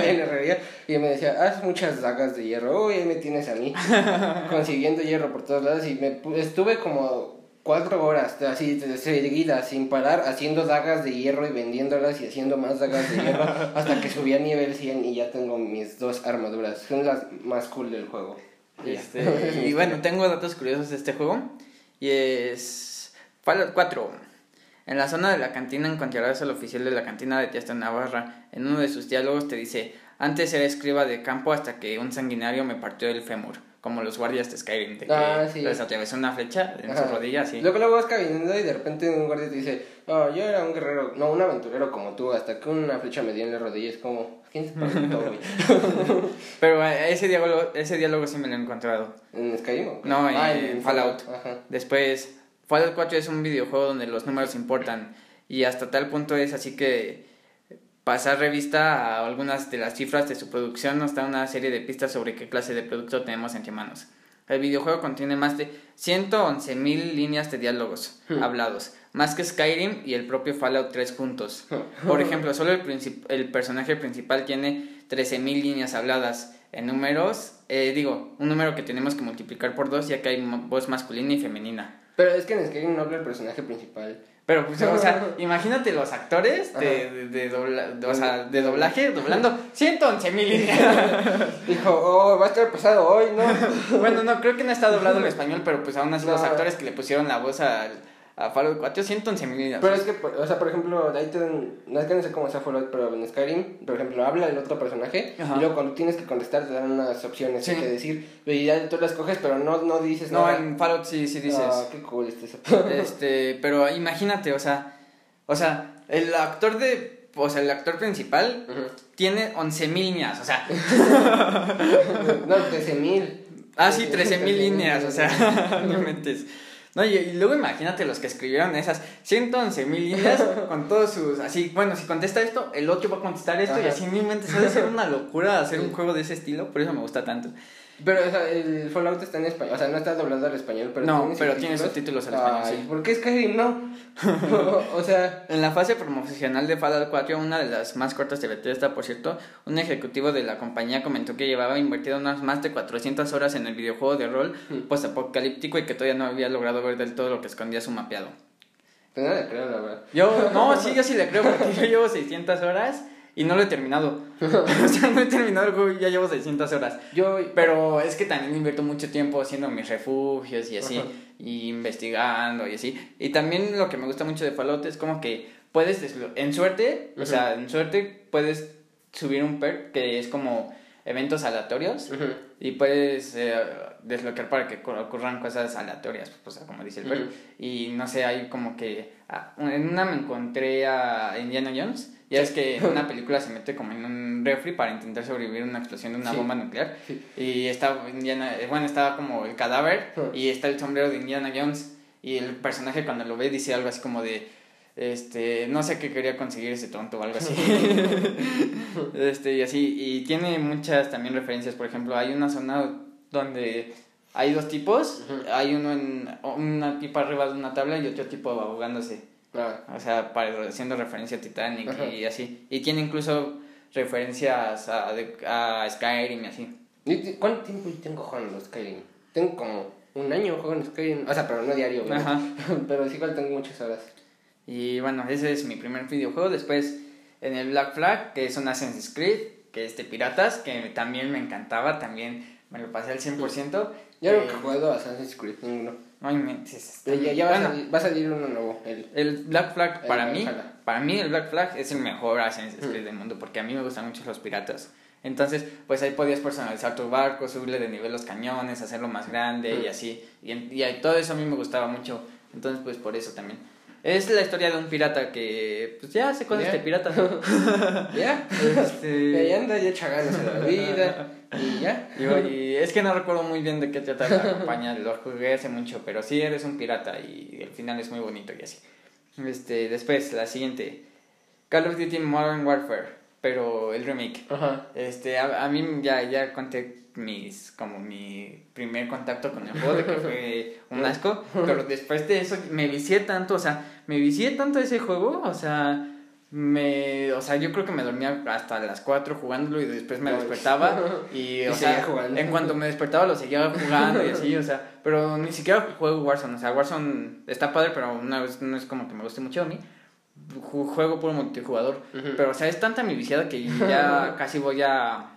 en herrería. Y me decía, haz muchas dagas de hierro. Uy, ahí me tienes a mí. consiguiendo hierro por todos lados. Y me estuve como cuatro horas así seguidas sin parar haciendo dagas de hierro y vendiéndolas y haciendo más dagas de hierro hasta que subí a nivel 100 y ya tengo mis dos armaduras. Son las más cool del juego. Este, y bueno, tengo datos curiosos de este juego y es Fallout 4. En la zona de la cantina encontrarás al oficial de la cantina de Tiesta Navarra. En uno de sus diálogos te dice, antes era escriba de campo hasta que un sanguinario me partió el fémur, como los guardias de Skyrim, de que Ah, sí. les atravesó una flecha en Ajá. su rodilla, así. Luego, luego vas caminando y de repente un guardia te dice, oh, yo era un guerrero, no, un aventurero como tú, hasta que una flecha me dio en la rodilla. Es como, ¿quién se? Pero eh, ese diálogo, ese diálogo sí me lo he encontrado. ¿En Skyrim o qué? No, en, Ah, en Fallout. Ajá. Después, Fallout 4 es un videojuego donde los números importan y hasta tal punto es así que pasar revista a algunas de las cifras de su producción nos da una serie de pistas sobre qué clase de producto tenemos entre manos. El videojuego contiene más de 111.000 líneas de diálogos Hmm. hablados, más que Skyrim y el propio Fallout 3 juntos. Por ejemplo, solo el, princip- el personaje principal tiene 13.000 líneas habladas. En números, eh, digo, un número que tenemos que multiplicar por dos ya que hay voz masculina y femenina. Pero es que en Skyrim no habla el personaje principal. Pero, pues, o sea, imagínate los actores de, de, de dobla- de- o sea, de doblaje doblando 111 mil. Dijo, oh, va a estar pesado hoy, ¿no? bueno, no, creo que no está doblado el español, pero pues aún así los actores que le pusieron la voz al, a Fallout 4, 111 mil líneas. Pero es que, por- o sea, por ejemplo, ahí te dan- no es que no sé cómo sea Fallout, pero en Skyrim, por ejemplo, habla el otro personaje Ajá. y luego cuando tienes que contestar te dan unas opciones Sí. que decir y ya tú las coges, pero no, no dices no, nada. en Fallout sí, sí dices. Ah, qué cool está eso. Este, pero imagínate, o sea, o sea, el actor de, o sea, el actor principal tiene 11 mil líneas, o sea, no, 13 mil. ah, sí, 13 mil líneas, o sea, no mentes. No, y, y luego imagínate los que escribieron esas 111 mil líneas con todos sus, así, bueno, si contesta esto, el otro va a contestar esto y así mi mente se debe ser una locura hacer un juego de ese estilo, por eso me gusta tanto. Pero, o sea, el Fallout está en español, o sea, no está doblado al español, pero No, pero tiene subtítulos al español, Ay, sí. ¿por qué Skyrim no? o sea, En la fase promocional de Fallout 4, una de las más cortas de Bethesda, por cierto, un ejecutivo de la compañía comentó que llevaba invertido unas más de 400 horas en el videojuego de rol Hmm. postapocalíptico y que todavía no había logrado ver del todo lo que escondía su mapeado. pues no le creo, la verdad. Yo, no, sí, yo sí le creo porque yo llevo 600 horas y no lo he terminado. o sea, no he terminado el juego y ya llevo 600 horas. Yo, Pero es que también invierto mucho tiempo haciendo mis refugios y así, Ajá. y investigando y así. Y también lo que me gusta mucho de Fallout es como que puedes, en suerte, o sea, en suerte puedes subir un perk que es como eventos aleatorios y puedes eh, desbloquear para que ocur- ocurran cosas aleatorias, o sea, como dice el perk. Y no sé, hay como que... ah, en una me encontré a Indiana Jones. Ya es que en una película se mete como en un refri para intentar sobrevivir a una explosión de una Sí. bomba nuclear. Sí. Y está Indiana... Bueno, estaba como el cadáver Ujú. y está el sombrero de Indiana Jones. Y el personaje cuando lo ve dice algo así como de... Este, no sé qué quería conseguir ese tonto o algo así. este, y así. Y tiene muchas también referencias. Por ejemplo, hay una zona donde hay dos tipos. Hay uno en una tipa arriba de una tabla y otro tipo ahogándose. Ah, O sea, para, haciendo referencia a Titanic Ajá. y así. Y tiene incluso referencias a, a Skyrim y así. ¿Y te- ¿Cuánto tiempo tengo jugando Skyrim? Tengo como un año jugando Skyrim. O sea, pero no diario. Ajá. pero sí igual tengo muchas horas. Y bueno, ese es mi primer videojuego. Después en el Black Flag, que es un Assassin's Creed, que es de piratas, que también me encantaba, también me lo pasé al 100%. Yo Eh, nunca he jugado a Assassin's Creed, ninguno. No inventes. Pero ya, ya va, Bueno, a salir, va a salir uno nuevo. El, El Black Flag El para mí, Valhalla. para mí el Black Flag es el mejor Assassin's Creed Mm. del mundo porque a mí me gustan mucho los piratas. Entonces, pues ahí podías personalizar tu barco, subirle de nivel los cañones, hacerlo más grande y Mm. así. Y, y todo eso a mí me gustaba mucho. Entonces, pues por eso también. Es la historia de un pirata que, pues ya hace cosas Ya. de pirata. ya. Este, Y ahí anda ya chagándose la vida. Y ya. Y es que no recuerdo muy bien de qué trata la campaña, lo jugué hace mucho, pero sí eres un pirata y el final es muy bonito y así. Este, después, la siguiente, Call of Duty Modern Warfare, pero el remake. Ajá. Este, a, a mí ya, ya conté mis, como mi primer contacto con el juego, de que fue un asco, pero después de eso me vicié tanto, o sea, me vicié tanto ese juego, o sea, me, o sea, yo creo que me dormía hasta las 4 jugándolo y después me despertaba y, o sea, jugando. en cuanto me despertaba lo seguía jugando y así, o sea, pero ni siquiera juego Warzone, o sea, Warzone está padre, pero no es como que me guste mucho a mí. Ju- Juego puro multijugador, Ujú. pero o sea, es tanta mi viciada que ya casi voy a,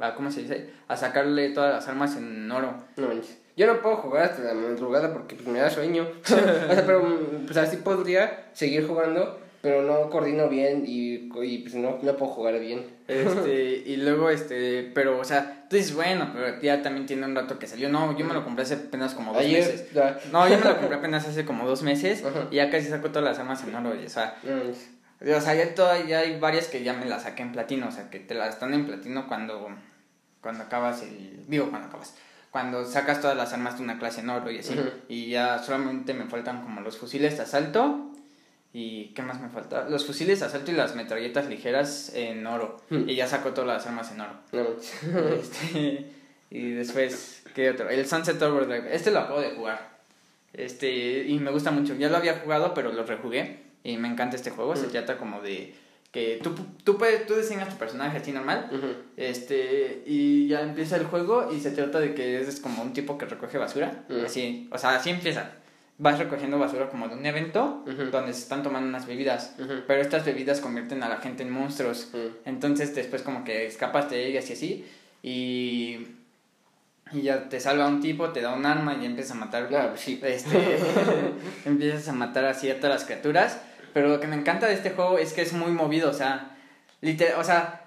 a ¿cómo se dice? A sacarle todas las armas en oro. No. Yo no puedo jugar hasta la madrugada porque pues, me da sueño. o sea, pero mm, pues así podría seguir jugando, pero no coordino bien y, y pues no, no puedo jugar bien. Este, y luego, este, pero, o sea, tú dices, bueno, pero ya también tiene un rato que salió. No, yo me lo compré hace apenas como dos meses. Ya. No, yo me lo compré apenas hace como dos meses y ya casi saco todas las armas en oro. y, O sea, No manches. O sea ya, toda- ya hay varias que ya me las saqué en platino. O sea, que te las están en platino cuando, cuando acabas el... Digo, cuando acabas. Cuando sacas todas las armas de una clase en oro y así. Y ya solamente me faltan como los fusiles de asalto. ¿Y qué más me falta? Los fusiles de asalto y las metralletas ligeras en oro. Y ya saco todas las armas en oro. No. Este, Y después, ¿qué otro? El Sunset Overdrive. Este lo acabo de jugar. Este, y me gusta mucho. Ya lo había jugado, pero lo rejugué. Y me encanta este juego. Se Mm. trata como de que tú, tú, puedes, tú diseñas tu personaje así normal. Este, y ya empieza el juego y se trata de que es como un tipo que recoge basura. Mm. Así, o sea, así empieza. Vas recogiendo basura como de un evento donde se están tomando unas bebidas. Pero estas bebidas convierten a la gente en monstruos. Ujú. Entonces después como que escapas de ellas y así. Y, y ya te salva un tipo, te da un arma y empiezas a matar. Sí. Este, empiezas a matar así a todas las criaturas. Pero lo que me encanta de este juego es que es muy movido, o sea, literal, o sea,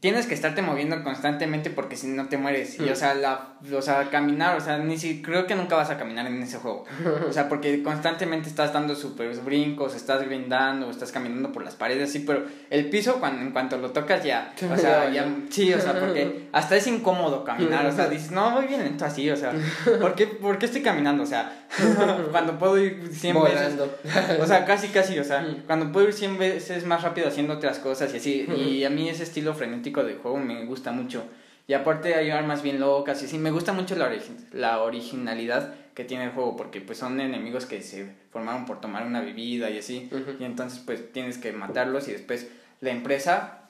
tienes que estarte moviendo constantemente porque si no te mueres. Y, o sea, la, o sea, caminar, o sea, ni si, creo que nunca vas a caminar en ese juego. O sea, porque constantemente estás dando super brincos, estás grindando, estás caminando por las paredes, así, pero el piso, cuando, en cuanto lo tocas ya, o sea, ya, sí, o sea, porque hasta es incómodo caminar, o sea, dices, no, voy bien lento así, o sea, ¿por qué, por qué estoy caminando? O sea, cuando puedo ir 100 veces, Volando. o sea, casi, casi, o sea, cuando puedo ir 100 veces más rápido haciendo otras cosas y así. Y a mí ese estilo frenético de juego me gusta mucho. Y aparte hay armas bien locas y así. Me gusta mucho la, origi- la originalidad que tiene el juego porque pues son enemigos que se formaron por tomar una bebida y así. Ujú. Y entonces pues tienes que matarlos y después la empresa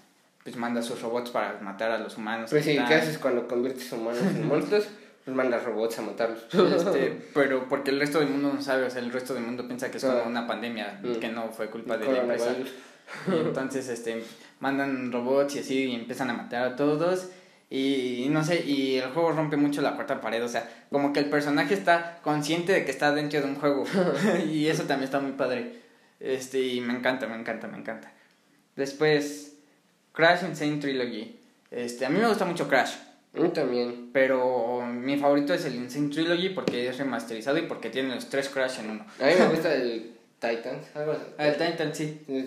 pues manda sus robots para matar a los humanos. Pues sí, están- ¿qué haces cuando conviertes humanos en monstruos? Pues mandas robots a matarlos. Este, pero porque el resto del mundo no sabe, o sea, el resto del mundo piensa que es como Ah. una pandemia, Mm. que no fue culpa de la empresa. Y entonces, este, mandan robots y así y empiezan a matar a todos. Y, y no sé, y el juego rompe mucho la cuarta pared, o sea, como que el personaje está consciente de que está dentro de un juego. y eso también está muy padre. Este, y me encanta, me encanta, me encanta. Después, Crash Insane Trilogy. Este, a mí me gusta mucho Crash. A mí también. Pero mi favorito es el Insane Trilogy porque es remasterizado y porque tiene los tres Crash en uno. A mí me gusta el Titans. Algo así. El Titan, sí. Sí.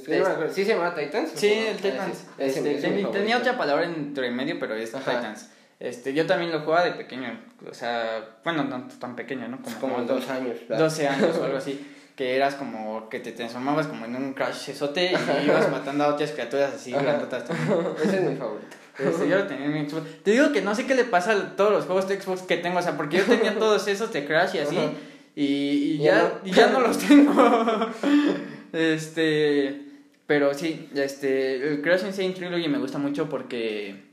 ¿Sí se llama Titans? Sí, el Titans. Ah, ese- ese Este, ten- tenía otra palabra entre medio, pero es Ajá. Titans. Este, yo también lo jugaba de pequeño. O sea, bueno, no tan pequeño, ¿no? Como, Como dos años. ¿verdad? 12 años o algo así. Que eras como que te transformabas como en un Crash esote y ibas matando a otras criaturas así grandotas. Ese es mi favorito. Este, yo lo tenía en mi Xbox. Te digo que no sé qué le pasa a todos los juegos de Xbox que tengo, o sea, porque yo tenía todos esos de Crash y así, Ajá. Y, y Ya y ya no los tengo. este, pero sí, este, el Crash Insane Trilogy me gusta mucho porque,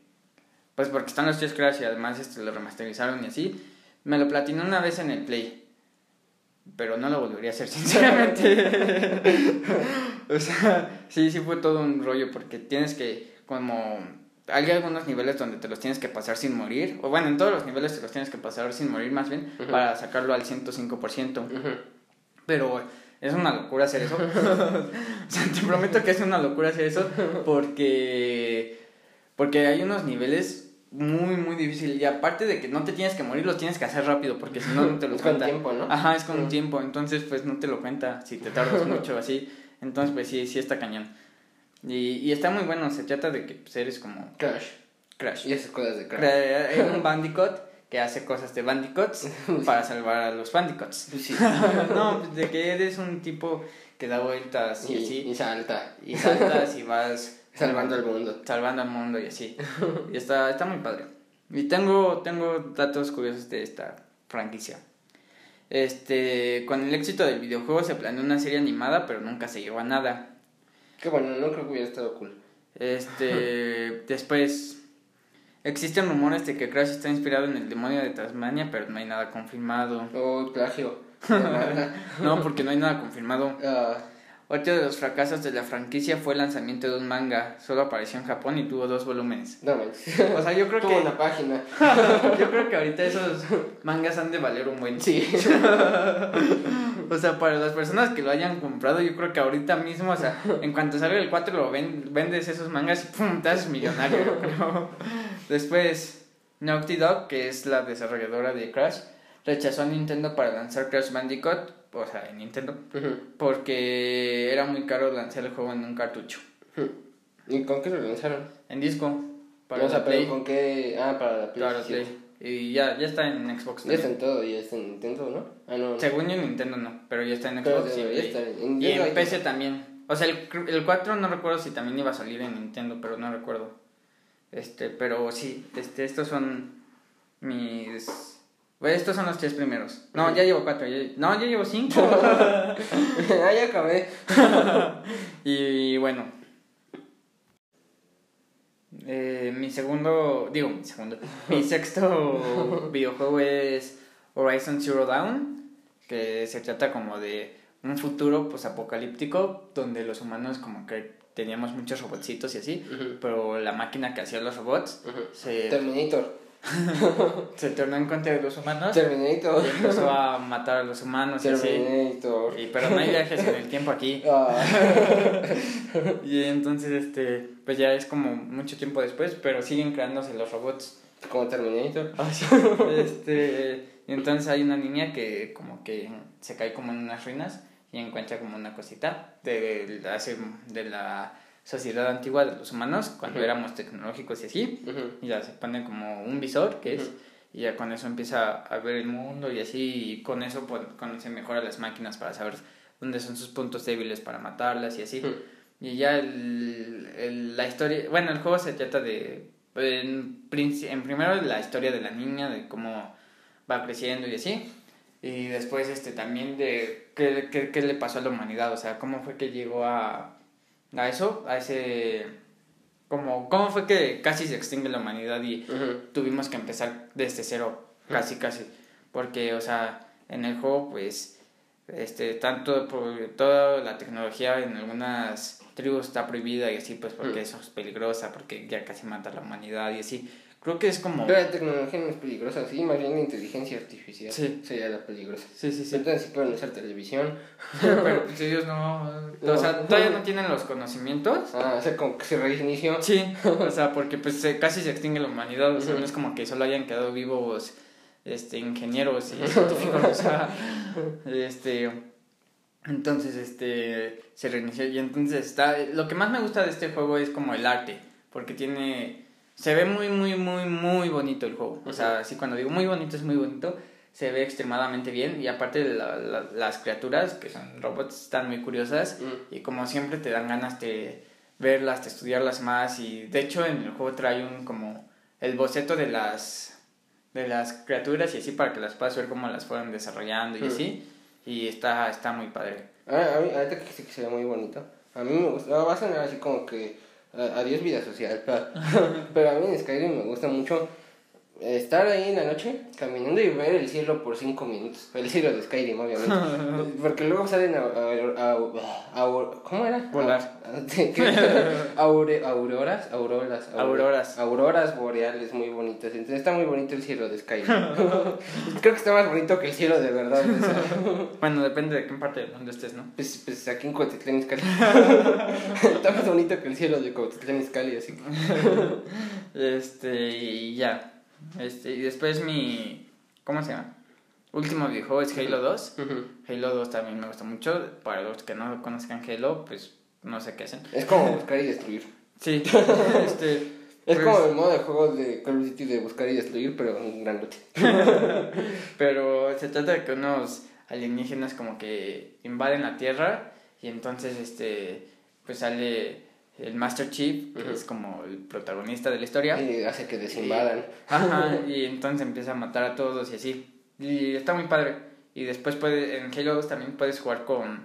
pues porque están los tres Crash y además este, lo remasterizaron y así. Me lo platiné una vez en el Play. Pero no lo volvería a hacer, sinceramente. o sea, sí, sí fue todo un rollo porque tienes que, como, hay algunos niveles donde te los tienes que pasar sin morir, o bueno, en todos los niveles te los tienes que pasar sin morir más bien, Ujú. para sacarlo al 105%. Ujú. Pero es una locura hacer eso. o sea, te prometo que es una locura hacer eso porque, porque hay unos niveles muy, muy difíciles. Y aparte de que no te tienes que morir, los tienes que hacer rápido porque si no, no te lo Es con tiempo, ¿no? Ajá, es con un Mm. tiempo. Entonces, pues no te lo cuenta si te tardas mucho así. Entonces, pues sí, sí está cañón. Y, y está muy bueno. Se trata de que pues, eres como Crash. Crash. Y esas cosas de Crash. Cra- Hay un bandicoot que hace cosas de bandicots para salvar a los bandicots. Pues sí. no, de que eres un tipo que da vueltas y, Y, así. y salta. Y saltas y vas Salvando al mundo. salvando al mundo y así. Y está, está muy padre. Y tengo, tengo datos curiosos de esta franquicia. Este, con el éxito del videojuego se planeó una serie animada, pero nunca se llegó a nada. Que bueno, no creo que hubiera estado cool. Este, después existen rumores de que Crash está inspirado en el demonio de Tasmania, pero no hay nada confirmado. O plagio. No, porque no hay nada confirmado. Ah, Otro de los fracasos de la franquicia fue el lanzamiento de un manga. Solo apareció en Japón y tuvo dos volúmenes. no manches. O sea, yo creo Tuvo que una página. yo creo que ahorita esos mangas han de valer un buen. Sí. O sea, para las personas que lo hayan comprado, yo creo que ahorita mismo, o sea, en cuanto salga el 4 lo ven- vendes esos mangas y pum, te haces millonario, yo creo. Después, Naughty Dog, que es la desarrolladora de Crash, rechazó a Nintendo para lanzar Crash Bandicoot, o sea, en Nintendo, porque era muy caro lanzar el juego en un cartucho. ¿Y con qué lo lanzaron? En disco, para o sea, la pero Play. con qué. Ah, para la Play. Para la sí. Play. Y ya, ya está en Xbox Ya está en todo, ya está en Nintendo, ¿no? Ah, no. Según yo en Nintendo no, pero ya está en Pero Xbox y en Y PC también. O sea, el, el 4 no recuerdo si también iba a salir en Nintendo, pero no recuerdo. Este, pero sí, este, estos son mis... Pues estos son los tres primeros. No, ya llevo cuatro. ya- No, ya llevo cinco. ah, ya acabé. y bueno. Eh, mi segundo, digo, mi segundo, mi sexto videojuego es Horizon Zero Dawn, que se trata como de un futuro pues apocalíptico donde los humanos como que teníamos muchos robotcitos y así, pero la máquina que hacía los robots se, Terminator. se tornó en contra de los humanos Terminator. y empezó a matar a los humanos y así. Terminator. Y, pero no hay viajes en el tiempo aquí. Ah. Y entonces, este, pues ya es como mucho tiempo después, pero siguen creándose los robots. Como Terminator. Este, y entonces hay una niña que como que se cae como en unas ruinas y encuentra como una cosita de, hace- de la sociedad antigua de los humanos, cuando Ujú. éramos tecnológicos y así, Ujú. y ya se pone como un visor, que es, Ujú. y ya con eso empieza a ver el mundo y así, y con eso pues, conoce mejor a las máquinas para saber dónde son sus puntos débiles para matarlas y así. Y ya el, el- la historia, bueno, el juego se trata de, en, en primero la historia de la niña, de cómo va creciendo y así, y después este también de qué, qué, qué le pasó a la humanidad, o sea, cómo fue que llegó a, a eso, a ese, como, cómo fue que casi se extingue la humanidad y tuvimos que empezar desde cero, casi, casi. Porque, o sea, en el juego, pues, este, tanto por toda la tecnología en algunas tribus está prohibida y así, pues, porque eso es peligrosa, porque ya casi mata a la humanidad y así. Creo que es como... Pero la tecnología no es peligrosa, sí, más bien la inteligencia artificial Sí. sería la peligrosa. Sí, sí, sí. Entonces sí pueden usar televisión. Pero pues ellos no... O sea, todavía no tienen los conocimientos. Ah, o sea, como que se reinició. Sí, o sea, porque pues se- casi se extingue la humanidad, o sea, no es como que solo hayan quedado vivos este ingenieros y científicos, o sea, este entonces este se reinició y entonces está lo que más me gusta de este juego es como el arte, porque tiene se ve muy muy muy muy bonito el juego. O sea, así cuando digo muy bonito es muy bonito, se ve extremadamente bien y aparte de la- la- las criaturas que son robots están muy curiosas Mm. y como siempre te dan ganas de verlas, de estudiarlas más y de hecho en el juego trae un como el boceto de las de las criaturas y así para que las puedas ver cómo las fueron desarrollando y Mm. así y está está muy padre. Ah, a mí, ahorita que sí que se ve muy bonito. A mí me gusta, va a sonar así como que a- adiós vida social, pero, a mí Skyrim me gusta mucho estar ahí en la noche caminando y ver el cielo por cinco minutos. El cielo de Skyrim, obviamente. Porque luego salen a, a- a- a- ¿cómo era? Volar. Aure- auroras, auroras, Auroras. auroras boreales muy bonitas. Entonces está muy bonito el cielo de Skyrim. Creo que está más bonito que el cielo de verdad. o sea. Bueno, depende de qué parte del mundo estés, ¿no? Pues, pues aquí en Cuautitlán Izcalli. Está más bonito que el cielo de Cuautitlán Izcalli, así que... Este, y ya. Este, y después mi ¿cómo se llama? Último videojuego es Halo 2. Halo 2 también me gusta mucho. Para los que no conozcan Halo, pues no sé qué hacen. Es como buscar y destruir. Sí, este. Es pues, como el modo de juego de Call of Duty de buscar y destruir, pero en grandote. Pero se trata de que unos alienígenas como que invaden la Tierra y entonces este pues sale el Master Chief, que es como el protagonista de la historia. Y hace que desinvadan. Ajá, y entonces empieza a matar a todos y así. Y está muy padre. Y después puede, en Halo 2 también puedes jugar con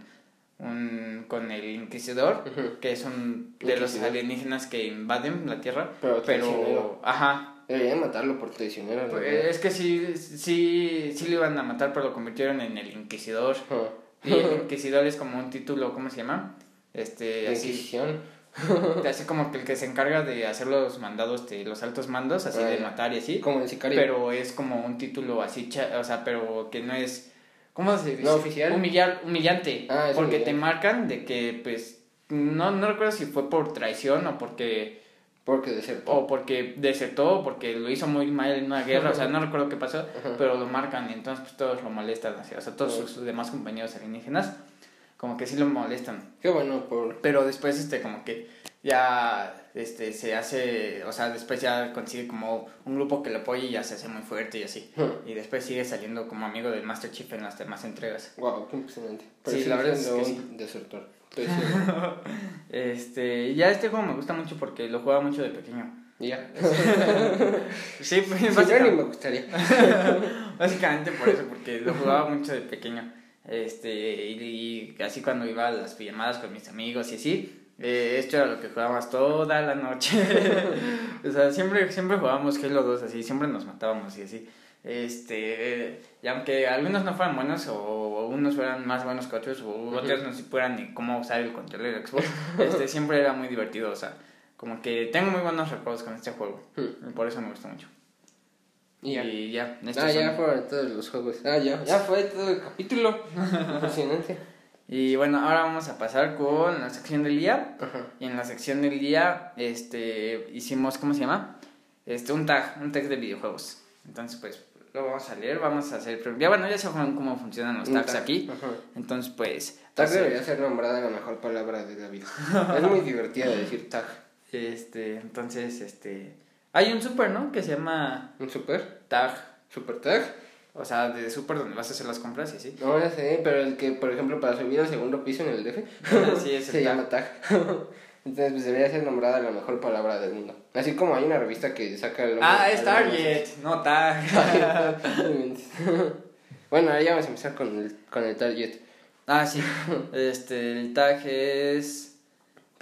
un, con el Inquisidor, que es un de los alienígenas que invaden la Tierra. Pero traicionero. ajá, Deberían matarlo por traicionero. ¿no? pues, es que sí, sí, sí lo iban a matar, pero lo convirtieron en el Inquisidor. Ajá. Y el Inquisidor es como un título, ¿cómo se llama? Este, así, Inquisición. así como que el que se encarga de hacer los mandados de los altos mandos, así de matar y así. Como el sicario. Pero es como un título así, cha- o sea, pero que no es, ¿cómo se dice? ¿No oficial? Humillar, humillante. Ah, es porque humillante. te marcan de que, pues, no, no recuerdo si fue por traición o porque, Porque desertó. o porque desertó porque lo hizo muy mal en una guerra, o sea, no recuerdo qué pasó, Ajá. pero lo marcan y entonces pues todos lo molestan, así, o sea, todos sus demás compañeros alienígenas, como que sí lo molestan. Qué bueno por... Pero después, este, como que ya, este, se hace, o sea, después ya consigue como un grupo que lo apoye y ya se hace muy fuerte y así. Y después sigue saliendo como amigo del Master Chief en las demás entregas. Wow, qué impresionante. Sí, la verdad es que un desertor. Este, ya este juego me gusta mucho porque lo jugaba mucho de pequeño. Ya. Sí, pues Sí, básicamente, me gustaría. básicamente por eso, porque lo jugaba mucho de pequeño. Este, y, y así cuando iba a las pijamadas con mis amigos y así, eh, esto era lo que jugábamos toda la noche. o sea, siempre, siempre jugábamos Halo 2 así, siempre nos matábamos y así. Este, y aunque algunos no fueran buenos o unos fueran más buenos que otros o otros no supieran ni cómo usar el control del Xbox, este, siempre era muy divertido, o sea, como que tengo muy buenos recuerdos con este juego Hmm. y por eso me gusta mucho. Y ya. Y ya, estos Ah, ya son- fueron todos los juegos. Ah, ya. Ya fue todo el capítulo. Impresionante. Y bueno, ahora vamos a pasar con la sección del día. Ajá. Y en la sección del día, este, hicimos, ¿cómo se llama? Este, un tag, un tag de videojuegos. Entonces, pues, lo vamos a leer, vamos a hacer... Ya, bueno, ya saben cómo funcionan los tags tag. aquí. Ajá. Entonces, pues... Tag hacer- debería ser nombrada la mejor palabra de la vida. es muy divertida decir tag. Este, entonces, este... Hay un super, ¿no? Que se llama ¿Un super? tag. ¿Super tag? O sea, de super donde vas a hacer las compras y así. No, ya sé, pero el que, por ejemplo, para subir al segundo piso en el DF, Sí, es el se tag. llama tag. Entonces, pues debería ser nombrada la mejor palabra del mundo. Así como hay una revista que saca el Ah, es Target, no tag. bueno, ahora ya vamos a empezar con el, con el Target. Ah, sí. Este, el tag es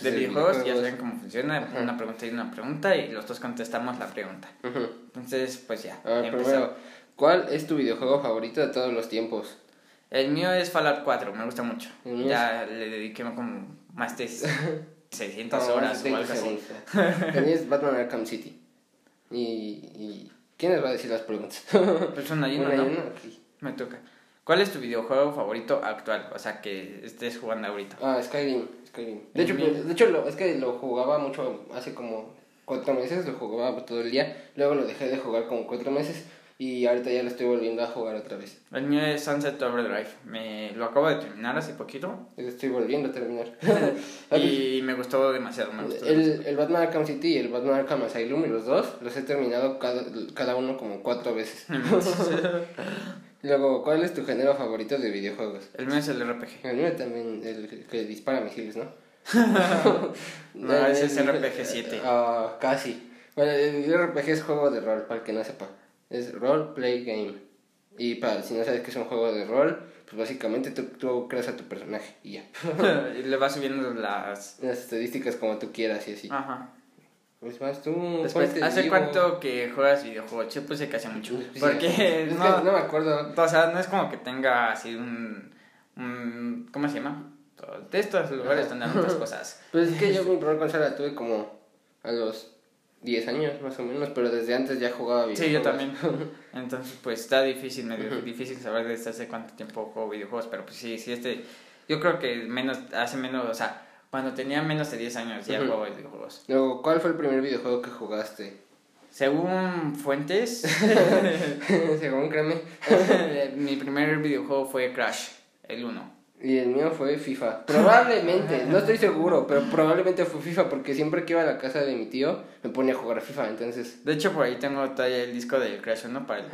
de de videojuegos, ya saben cómo funciona, Ajá. una pregunta y una pregunta y los dos contestamos la pregunta. Entonces, pues ya, A ver, empezamos. primero, ¿cuál es tu videojuego favorito de todos los tiempos? El mío es Fallout 4, me gusta mucho. Ya le dediqué como más de 600 No, horas o algo 20 así. segundos. El mío es Batman Arkham City. Y, y ¿quién les va a decir las preguntas? Una y y ¿no? Me toca. ¿Cuál es tu videojuego favorito actual? O sea, que estés jugando ahorita. Ah, Skyrim. Skyrim. De hecho, mío. de hecho lo, es que lo jugaba mucho hace como cuatro meses, lo jugaba todo el día. Luego lo dejé de jugar como cuatro meses y ahorita ya lo estoy volviendo a jugar otra vez. El mío es Sunset Overdrive. Me lo acabo de terminar hace poquito. Lo estoy volviendo a terminar. y me gustó demasiado. Me gustó el, el Batman Arkham City y el Batman Arkham Asylum, los dos, los he terminado cada, cada uno como cuatro veces. Luego, ¿cuál es tu género favorito de videojuegos? El mío es el RPG. El mío también, el que dispara misiles, ¿no? No, ese es RPG 7. Ah, casi. Bueno, el RPG es juego de rol, para el que no sepa. Es role play game. Y para si no sabes que es un juego de rol, pues básicamente tú, tú creas a tu personaje y ya. y le va subiendo las... Las estadísticas como tú quieras y así. Ajá. Pues más tú. Después, ¿cuál te ¿hace digo? cuánto que juegas videojuegos? Yo puse que hace mucho. Sí, Porque es que no, no me acuerdo. o sea, no es como que tenga así un... un ¿Cómo se llama? De estos lugares Ajá. donde dan muchas cosas. Pues es que yo mi primer consola la tuve como a los 10 años más o menos, pero desde antes ya jugaba videojuegos. Sí, yo también. Entonces, pues está difícil, medio difícil saber desde hace cuánto tiempo juego videojuegos, pero pues sí, sí, este... Yo creo que menos, hace menos, o sea, cuando tenía menos de 10 años ya Ujú. jugaba videojuegos. Luego, ¿cuál fue el primer videojuego que jugaste? Según fuentes, Según créeme. mi primer videojuego fue Crash, el 1. Y el mío fue FIFA. Probablemente, no estoy seguro, pero probablemente fue FIFA porque siempre que iba a la casa de mi tío me ponía a jugar FIFA, entonces... De hecho, por ahí tengo todavía el disco del Crash 1 para el,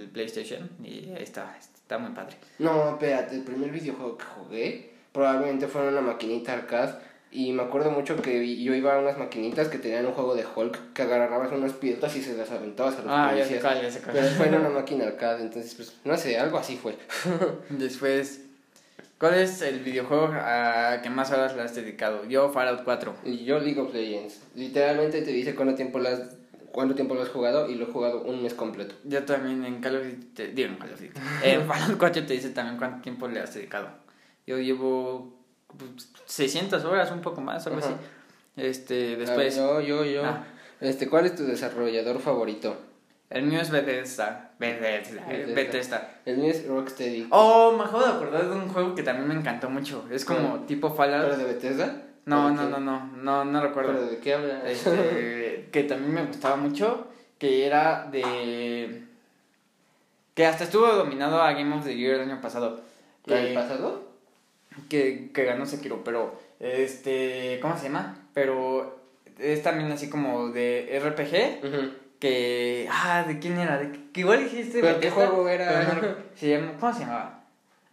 el PlayStation y ahí está, está muy padre. No, espérate, el primer videojuego que jugué probablemente fue en una maquinita arcade y me acuerdo mucho que yo iba a unas maquinitas que tenían un juego de Hulk que agarrabas unas piedras y se las aventabas a los Ah, ya policías. ya sé cuál. Pero fue en una máquina arcade, entonces pues no sé, algo así fue. Después, ¿cuál es el videojuego a que más horas le has dedicado? Yo, Fallout 4. Y yo League of Legends, literalmente te dice cuánto tiempo lo has, cuánto tiempo lo has jugado y lo he jugado un mes completo. Yo también en Call of Duty, digo en Call of Duty, en Fallout 4 te dice también cuánto tiempo le has dedicado. Yo llevo pues, 600 horas, un poco más, algo Ajá. así. Este, después, ver, yo, yo, yo. Ah. Este, ¿cuál es tu desarrollador favorito? el mío es Bethesda. Bethesda. eh, Bethesda. Bethesda. El mío es Rocksteady. Oh, me acabo de acordar de un juego que también me encantó mucho. Es como tipo ¿Pero Fallout. de Bethesda? No, ¿O de no, no, no, no, no recuerdo. ¿Pero de qué habla? Este, que también me gustaba mucho, que era de... Que hasta estuvo dominado a Game of the Year el año pasado. ¿La del Que, pasado? Que, que ganó Sekiro, pero... Este... ¿Cómo se llama? Pero es también así como de RPG, que... Ah, ¿de quién era? ¿De qué, que igual dijiste? ¿Pero qué juego era? pero no se llama, ¿Cómo se llamaba?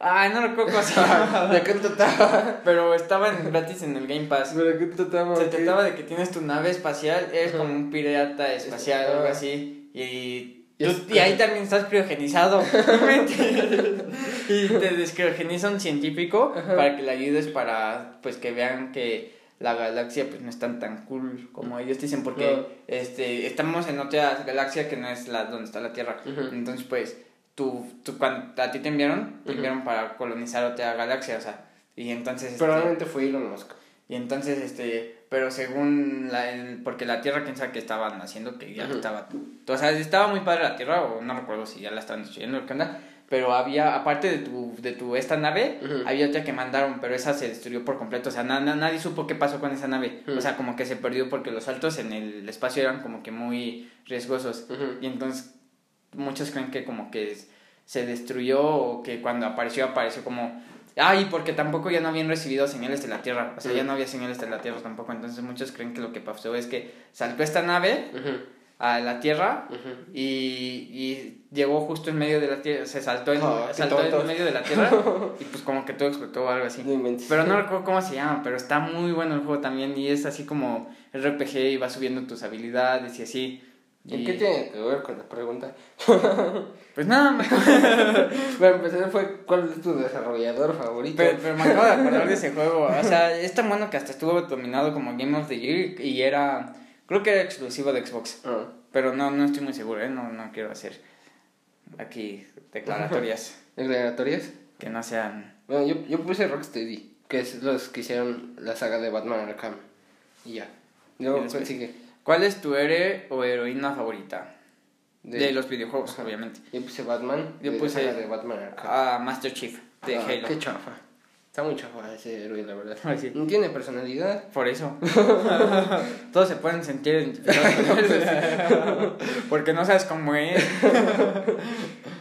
Ay, no recuerdo cómo se llama. ¿De qué trataba? Pero estaba en- gratis en el Game Pass. ¿De qué trataba? Se trataba de que tienes tu nave espacial, eres como un pirata espacial o algo Ah. así. Y, Y ahí también estás criogenizado. y te descriogeniza un científico Ajá. para que le ayudes para pues que vean que la galaxia pues no es tan tan cool como ellos dicen porque este estamos en otra galaxia que no es la donde está la Tierra. Entonces pues tú, tú cuando a ti te enviaron, te enviaron para colonizar otra galaxia, o sea, y entonces este, Probablemente fue Elon Musk. y entonces, este, pero según la, el- porque la Tierra, quién sabe qué estaban haciendo, que ya Ujú. estaba, o sea, estaba muy padre la Tierra, o no recuerdo si ya la estaban destruyendo o qué onda, pero había, aparte de tu, de tu, esta nave, había otra que mandaron, pero esa se destruyó por completo, o sea, na- na- nadie supo qué pasó con esa nave, o sea, como que se perdió porque los saltos en el espacio eran como que muy riesgosos, y entonces muchos creen que como que se destruyó o que cuando apareció apareció como ay porque tampoco ya no habían recibido señales de la Tierra. O sea ya no había señales de la Tierra tampoco. Entonces muchos creen que lo que pasó es que saltó esta nave a la Tierra y, y llegó justo en medio de la Tierra se saltó en, Ah, saltó en medio de la Tierra y pues como que todo explotó o algo así. No pero no recuerdo cómo se llama, pero está muy bueno el juego también y es así como RPG y vas subiendo tus habilidades y así. ¿Y qué tiene que ver con la pregunta? Pues nada, me Para empezar fue ¿cuál es tu desarrollador favorito? Pero, pero me acabo de acordar de ese juego. O sea, es tan bueno que hasta estuvo dominado como Game of the Year y era. Creo que era exclusivo de Xbox. Ah. Pero no, no estoy muy seguro, ¿eh? No, no quiero hacer aquí declaratorias ¿Declaratorias? que no sean. Bueno, yo, yo puse Rocksteady, que es los que hicieron la saga de Batman Arkham. Y ya. Luego, Y después- ¿cuál sigue? ¿Cuál es tu héroe o heroína favorita? De, De- los videojuegos, Ajá. obviamente. Yo puse Batman, Yo puse- de Batman. Ah, Master Chief de Ah, Halo. Qué chafa. Está muy chafa ese héroe, la verdad. Ay, sí. No tiene personalidad. Por eso. Todos se pueden sentir identificados con él. Porque no sabes cómo es.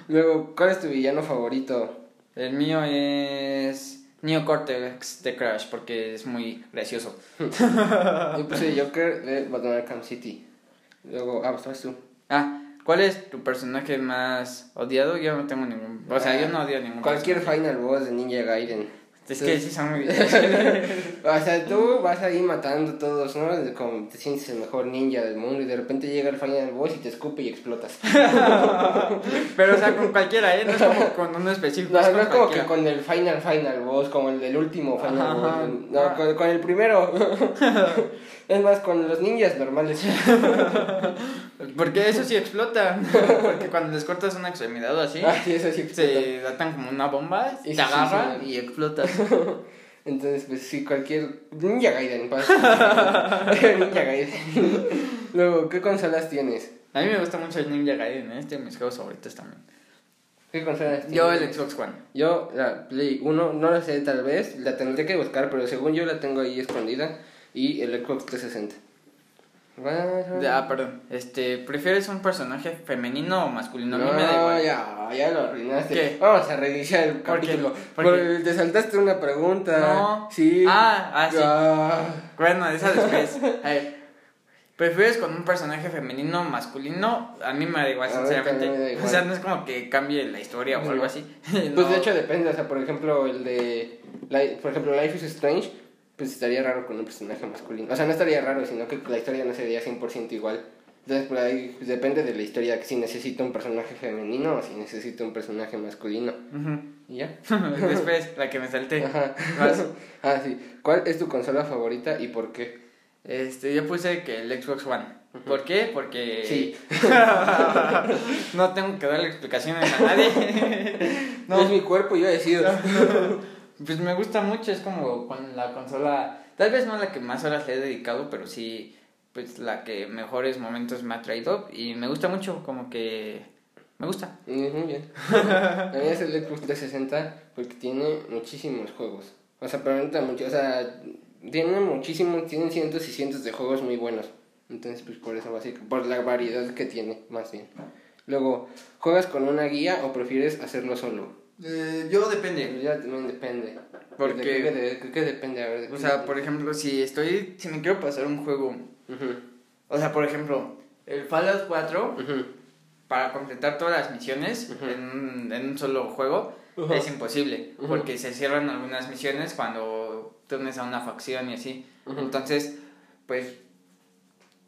Luego, ¿cuál es tu villano favorito? El mío es Neo Cortex de Crash porque es muy gracioso. Yo puse Joker de Batman City. Luego, ah, pues tú. Ah, ¿cuál es tu personaje más odiado? Yo no tengo ningún. O sea, yo no odio a ningún. Cualquier personaje. final boss de Ninja Gaiden. Es que sí son muy. O sea, tú vas ahí matando a todos, ¿no? Como te sientes el mejor ninja del mundo y de repente llega el final boss y te escupe y explotas. Pero, o sea, con cualquiera, ¿eh? No es como con uno específico. No, es no con es como que con el final final boss, como el del último final Ajá, boss. ajá. No, con, con el primero. es más, con los ninjas normales. Porque eso sí explota. Porque cuando les cortas una extremidad o así, Ah, sí, eso sí explota. se atan como una bomba, Y te agarra sí, y explotas. Entonces, pues sí, cualquier. Ninja Gaiden, pasa. Ninja Gaiden. Luego, ¿qué consolas tienes? A mí me gusta mucho el Ninja Gaiden, ¿eh? este de mis juegos favoritos también. ¿Qué consolas tienes? Yo el Xbox One. Yo, la Play 1, no la sé tal vez, la tendré que buscar, pero según yo la tengo ahí escondida. Y el Xbox 360. Ah, perdón. Este, ¿prefieres un personaje femenino o masculino? No, a mí me da igual. ya, ya lo arruinaste. ¿Qué? Vamos a reiniciar el ¿Por qué? capítulo. ¿Por Porque te saltaste una pregunta. No. Sí. Ah, ah, sí. Ah. Bueno, esa después. A ver, ¿prefieres con un personaje femenino o masculino? A mí me da igual, sinceramente. también me da igual. O sea, no es como que cambie la historia o algo así. Pues No. de hecho depende, o sea, por ejemplo, el de. Por ejemplo, Life is Strange, pues estaría raro con un personaje masculino. O sea, no estaría raro, sino que la historia no sería 100% igual. Entonces, por ahí pues, depende de la historia, si necesito un personaje femenino o si necesito un personaje masculino. ¿Y ya? Después, la que me salté. Ajá. Ah, sí. ¿Cuál es tu consola favorita y por qué? Este, yo puse que el Xbox One. ¿Por qué? Porque Sí. no tengo que darle explicaciones a nadie. no, Es mi cuerpo y yo decido. Pues me gusta mucho, es como con la consola, tal vez no la que más horas le he dedicado, pero sí, pues la que mejores momentos me ha traído y me gusta mucho, como que me gusta. Mm, Muy bien. A mí es el Xbox 360 porque tiene muchísimos juegos. O sea, pero neta mucho, o sea, tiene muchísimos, tienen cientos y cientos de juegos muy buenos. Entonces, pues por eso básico, por la variedad que tiene, más bien. Luego, ¿juegas con una guía o prefieres hacerlo solo? Yo depende. Ya también depende. Porque- ¿De qué, de- de qué depende? A ver, ¿de O sea, por ejemplo, si estoy, si me quiero pasar un juego, o sea, por ejemplo, el Fallout 4, ujú. para completar todas las misiones Ujú. en, un- en un solo juego, es imposible, porque se cierran algunas misiones cuando te unes a una facción y así. Entonces, pues,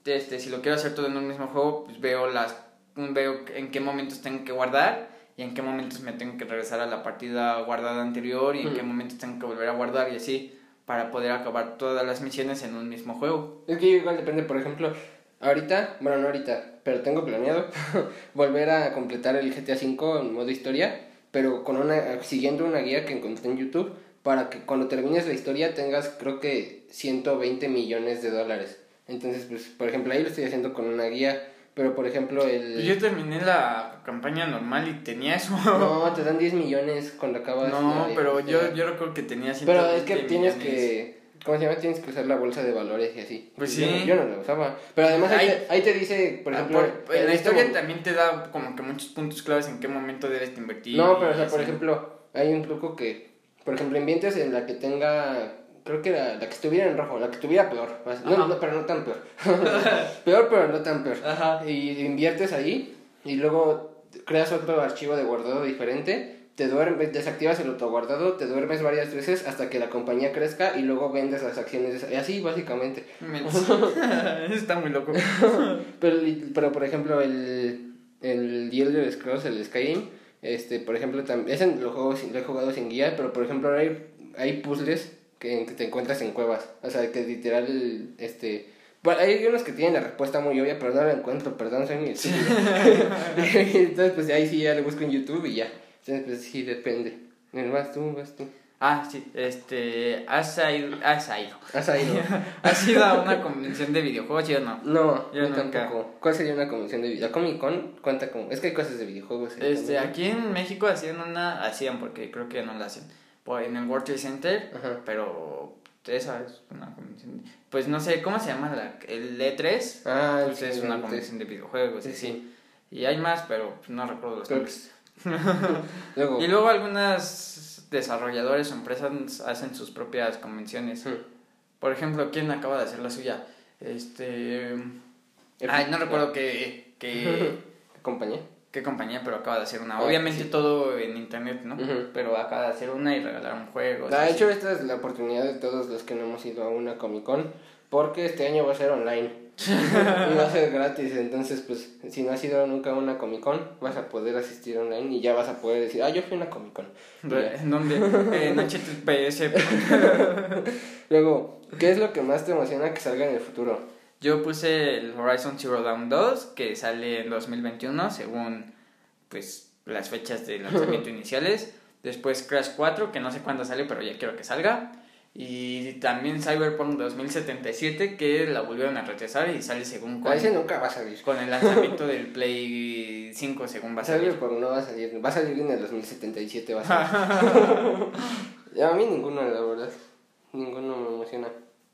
este, si lo quiero hacer todo en un mismo juego, pues veo las veo en qué momentos tengo que guardar y en qué momentos me tengo que regresar a la partida guardada anterior y en Ujú. qué momentos tengo que volver a guardar y así para poder acabar todas las misiones en un mismo juego. Es que igual depende, por ejemplo, ahorita, bueno, no ahorita, pero tengo planeado volver a completar el GTA V en modo historia, pero con una siguiendo una guía que encontré en YouTube para que cuando termines la historia tengas creo que 120 millones de dólares. Entonces, pues, por ejemplo, ahí lo estoy haciendo con una guía, pero por ejemplo, el Pues Yo terminé la campaña normal y tenía eso. No, te dan 10 millones cuando acabas No, pero yo, la- yo recuerdo que tenía Pero es 120 que tienes millones. que. ¿Cómo se llama? Tienes que usar la bolsa de valores y así. Pues Yo sí. Yo, no la usaba. Pero además ahí, Ahí- te, ahí te dice, por Ah, ejemplo. por- en la este historia también te da como que muchos puntos claves en qué momento debes de invertir. No, pero o sea, por ejemplo, hay un truco que. Por ejemplo, inviertes en la que tenga. Creo que la, la que estuviera en rojo, la que estuviera peor. No, no, pero no tan peor. peor, pero no tan peor. Ajá. Y inviertes ahí y luego creas otro archivo de guardado diferente, te duermes, desactivas el autoguardado, te duermes varias veces hasta que la compañía crezca y luego vendes las acciones. Y así básicamente. Me- Está muy loco. Pero, pero por ejemplo, el, el The Elder Scrolls, el Skyrim, este, por ejemplo, tam- ese lo, juego, lo he jugado sin guía, pero por ejemplo hay, hay puzzles que, que te encuentras en cuevas. O sea, que literal, este... Bueno, hay unos que tienen la respuesta muy obvia, pero no la encuentro, perdón, soy estúpido. Entonces, pues ahí sí ya lo busco en YouTube y ya. Entonces, pues sí, depende. Vas tú, vas tú. Ah, sí, este. ¿Has ido? Has ido. ¿Has ido? ¿Has ido a una convención de videojuegos, sí o no? No, Yo yo nunca. tampoco. ¿Cuál sería una convención de videojuegos? ¿La Comic Con cuenta como...? Es que hay cosas de videojuegos. ahí Este, también. aquí en México hacían una. Hacían, porque creo que ya no la hacen. Por- en el World Trade Center, Ajá. pero. Esa es una convención. Pues no sé, ¿cómo se llama? La, el E3. Ah, Pues sí, es una antes. convención de videojuegos, Sí, y sí. Y hay más, pero pues, no recuerdo los nombres. Luego, Y luego algunas desarrolladores o empresas hacen sus propias convenciones. Hmm. Por ejemplo, ¿quién acaba de hacer la suya? Este... Ay, no recuerdo qué, qué, compañía. Qué compañía, pero acaba de hacer una. Ah, Obviamente sí. todo en internet, ¿no? Pero acaba de hacer una y regalaron juegos. De así. hecho, esta es la oportunidad de todos los que no hemos ido a una Comic Con, porque este año va a ser online. y va a ser gratis, entonces, pues, si no has ido nunca a una Comic Con, vas a poder asistir online y ya vas a poder decir, ah, yo fui a una Comic Con. ¿En dónde? en HTTPS. Luego, ¿qué es lo que más te emociona que salga en el futuro? Yo puse el Horizon Zero Dawn 2, que sale en 2021, según pues las fechas de lanzamiento iniciales. Después Crash 4, que no sé cuándo sale, pero ya quiero que salga. Y también Cyberpunk 2077, que la volvieron a retrasar y sale según con, ese nunca va a salir. con el lanzamiento del Play 5, según va a salir. Cyberpunk no va a salir, va a salir en el 2077, va a salir. a mí ninguno, la verdad. Ninguno me emociona.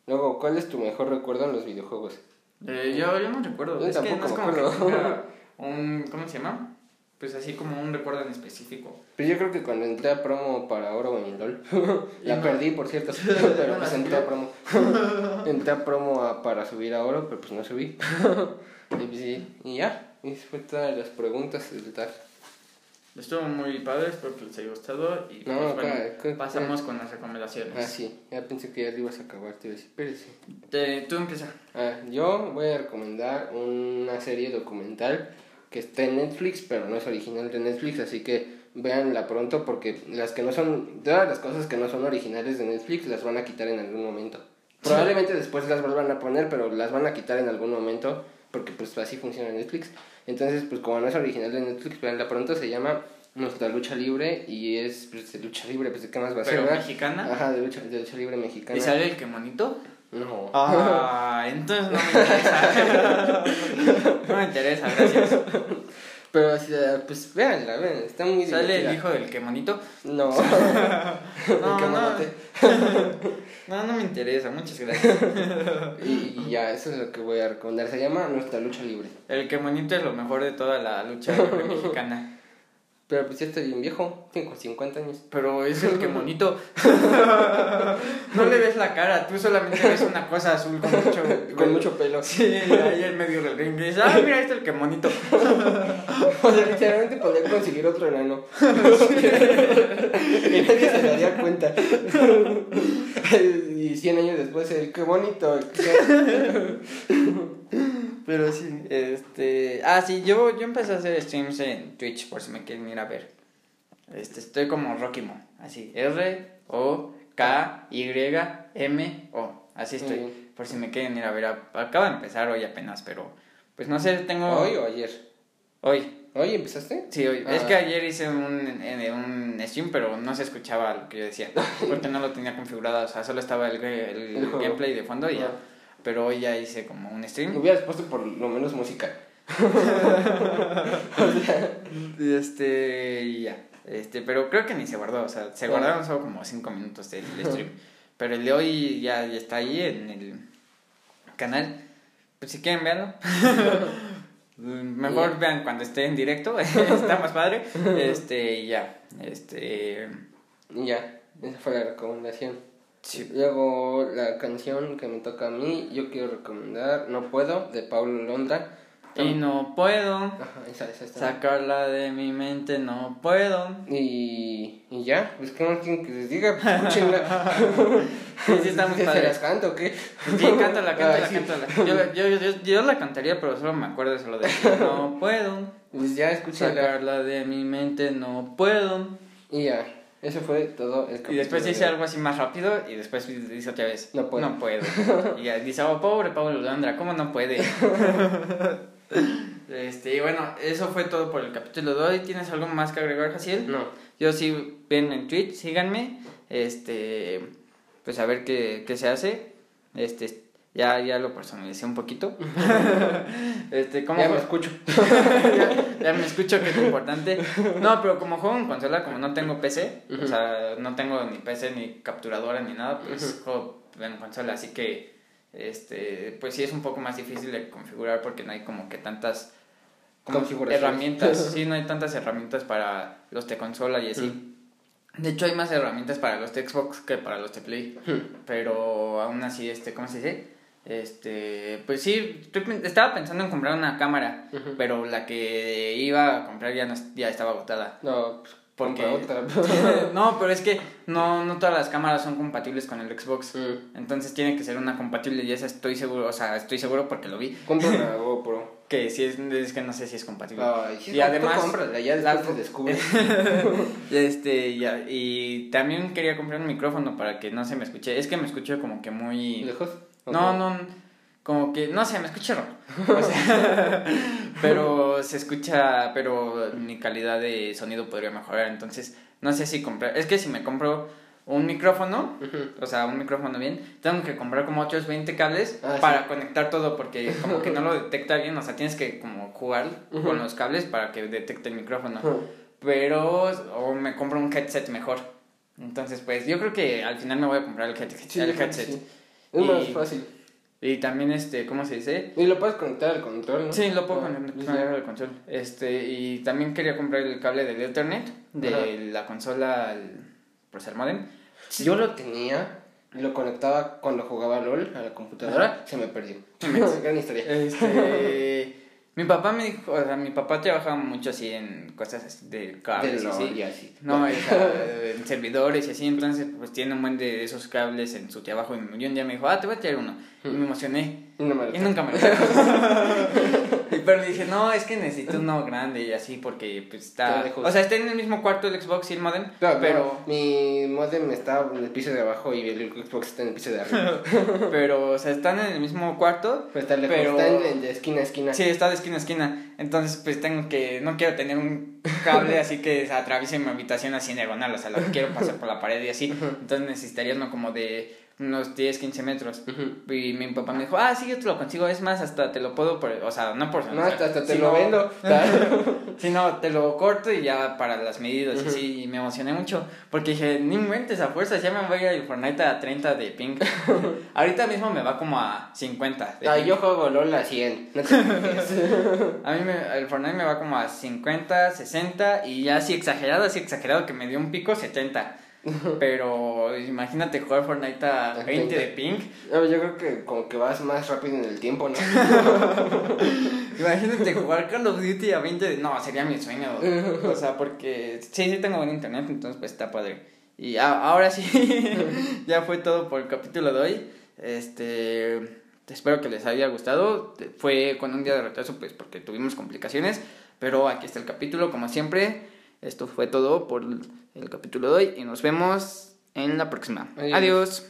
Luego, ¿cuál es tu mejor recuerdo en los videojuegos? Eh, yo, yo no recuerdo. Yo es que no tampoco es como que acuerdo. tenga un. ¿Cómo se llama? Pues así como un recuerdo en específico. Pues yo creo que cuando entré a promo para Oro en LOL, la no. perdí por cierto, pero pues entré a promo. entré a promo a- para subir a Oro, pero pues no subí. y, ya, y fue todas las preguntas del tag. Estuvo muy padre, espero que les haya gustado. Y No, pues, acá, bueno, acá- pasamos con las recomendaciones. Ah, sí, ya pensé que ya lo ibas a acabar, te iba a decir, espérese. Te- tú empieza. Ah, yo voy a recomendar una serie documental que está en Netflix, pero no es original de Netflix, así que véanla pronto porque las que no son, todas las cosas que no son originales de Netflix las van a quitar en algún momento. Probablemente después las vuelvan a poner, pero las van a quitar en algún momento porque pues así funciona Netflix. Entonces, pues como no es original de Netflix, véanla pronto, se llama Nuestra Lucha Libre y es pues, de lucha libre, pues de qué más va a ser, Pero mexicana. Ajá, de lucha, de lucha libre mexicana. ¿Y sale el que monito? No. Ah, entonces no me interesa. no me interesa, gracias. Pero, o sea, pues véanla, vean, está muy ¿Sale el hijo del que monito? No. No, no. No, no me interesa, muchas gracias. Y, y ya, eso es lo que voy a recomendar. Se llama Nuestra Lucha Libre. El que monito es lo mejor de toda la lucha libre mexicana. Pero pues ya estoy bien viejo, tengo 50 años. Pero es el que monito. no le ves la cara, tú solamente ves una cosa azul con mucho, Con mucho pelo. Sí, ahí en medio del ring. Y dices, ah, mira, este es el que monito. O sea, literalmente podría conseguir otro enano. y nadie se daría cuenta. y 100 años después, el qué bonito. Pero sí, este. Ah, sí, yo, yo empecé a hacer streams en Twitch por si me quieren ir a ver. Este, estoy como Rockimo, así, R, O, K, Y, M, O. Así estoy, por si me quieren ir a ver. Acaba de empezar hoy apenas, pero pues no sé, tengo. ¿Hoy o ayer? Hoy. ¿Hoy empezaste? Sí, hoy. Ah. Es que ayer hice un, un stream, pero no se escuchaba lo que yo decía. Porque no lo tenía configurado. O sea, solo estaba el, el, El gameplay de fondo y ya. Pero hoy ya hice como un stream. Hubieras puesto por lo menos música. Este, y ya. Este, pero creo que ni se guardó. O sea, se guardaron solo como 5 minutos del stream. Pero el de hoy ya, ya está ahí en el canal. Pues si quieren verlo. Mejor vean cuando esté en directo. está más padre. Este, y ya. Este. Y ya, esa fue la recomendación. Sí. Luego la canción que me toca a mí, yo quiero recomendar No Puedo, de Paulo Londra. Y no puedo Ajá, esa, sacarla de mi mente, no puedo. Y, y ya, pues que no quieren que les diga, pues escúchenla. Sí, sí, está muy ¿Se padre. las canto o qué? Sí, cántala, cántala, Ay, sí. cántala. Yo, yo, yo, yo, yo la cantaría, pero solo me acuerdo de solo de no puedo Pues ya, escúchenla. sacarla de mi mente, no puedo. Y ya, eso fue todo el Y capítulo. después de dice algo así más rápido y después dice otra vez, No puedo. No puedo. Y ya dice, oh, pobre Pablo Londra, ¿cómo no puede? Este, y bueno, eso fue todo por el capítulo de hoy. ¿Tienes algo más que agregar, Jaciel? No, Yo sí, ven en Twitch, síganme. Este, pues a ver qué, qué se hace. Este, ya, ya lo personalicé un poquito. este, ¿cómo ya me escucho. ya, ya me escucho que es importante. No, pero como juego en consola, como no tengo PC, o sea, no tengo ni PC ni capturadora ni nada, pues juego en consola, así que este, pues sí es un poco más difícil de configurar porque no hay como que tantas como herramientas, sí, no hay tantas herramientas para los de consola y así. De hecho hay más herramientas para los de Xbox que para los de Play. Pero aún así, este, ¿cómo se dice? Este, pues sí, estaba pensando en comprar una cámara, pero la que iba a comprar ya, no, ya estaba agotada. No, pues Porque... otra. no, pero es que no, no todas las cámaras son compatibles con el Xbox. Mm. Entonces tiene que ser una compatible y esa estoy seguro, o sea, estoy seguro porque lo vi. Compra una GoPro. Que sí es, es que no sé si es compatible. Ay, sí, y además... cómprala, ya la- después te descubres. y este, ya, y también quería comprar un micrófono para que no se me escuche. Es que me escucho como que muy... ¿Lejos? No, no, como que, no sé, me escucha raro. O sea, pero se escucha, pero mi calidad de sonido podría mejorar. Entonces, no sé si comprar. Es que si me compro un micrófono, o sea, un micrófono bien, tengo que comprar como otros 20 cables Ah, para conectar todo porque como que no lo detecta bien. O sea, tienes que como jugar con los cables para que detecte el micrófono. Pero, o me compro un headset mejor. Entonces, pues yo creo que al final me voy a comprar el, head- Sí, el headset. sí. Es más Y- fácil. Y también, este, ¿cómo se dice? Y lo puedes conectar al control, ¿no? Sí, lo puedo conectar al control. Este, y también quería comprar el cable del Ethernet de Ajá. la consola al, al modem. ya. Yo lo tenía, lo conectaba cuando jugaba LOL a la computadora, se me perdió. Gran historia. Este, mi papá me dijo, o sea, mi papá trabajaba mucho así en cosas así de cables y así. y así. No, o sea, en servidores y así, entonces pues tiene un buen de esos cables en su trabajo y un día me dijo, ah, te voy a traer uno. Y me emocioné. No me Y nunca me lo Y Pero dije, no, es que necesito uno grande y así porque pues está... O sea, está en el mismo cuarto el Xbox y el modem, pero... mi modem está en el piso de abajo y el Xbox está en el piso de arriba. Pero, o sea, están en el mismo cuarto. Pero está lejos, Pero- está en- de esquina a esquina. Sí, está de esquina a esquina. Entonces, pues tengo que. No quiero tener un cable así que atraviese mi habitación así en diagonal. O sea, lo quiero pasar por la pared y así. Entonces necesitaría uno como de. Unos 10, 15 metros. Y mi papá me dijo, ah, sí, yo te lo consigo, es más, hasta te lo puedo, por, o sea, no por... No, hasta, hasta te sino- lo vendo. Si no, te lo corto y ya para las medidas, y sí, y me emocioné mucho, porque dije, ni inventes a fuerzas, ya me voy a ir Fortnite a 30 de ping. Ahorita mismo me va como a 50 de Ah, ping. yo juego LOL a 100. No te. A mí me, el Fortnite me va como a 50, 60 y ya así exagerado, así exagerado que me dio un pico 70. Pero imagínate jugar Fortnite a A 20 de 30. ping. No, yo creo que como que vas más rápido en el tiempo, ¿no? Imagínate jugar Call of Duty a 20 de... No, sería mi sueño. O sea, porque sí, sí tengo buen internet, entonces pues está padre. Y a- ahora sí, ya fue todo por el capítulo de hoy. Este, espero que les haya gustado. Fue con un día de retraso, pues porque tuvimos complicaciones. Pero aquí está el capítulo, como siempre. Esto fue todo por el capítulo de hoy y nos vemos en la próxima. Adiós. Adiós.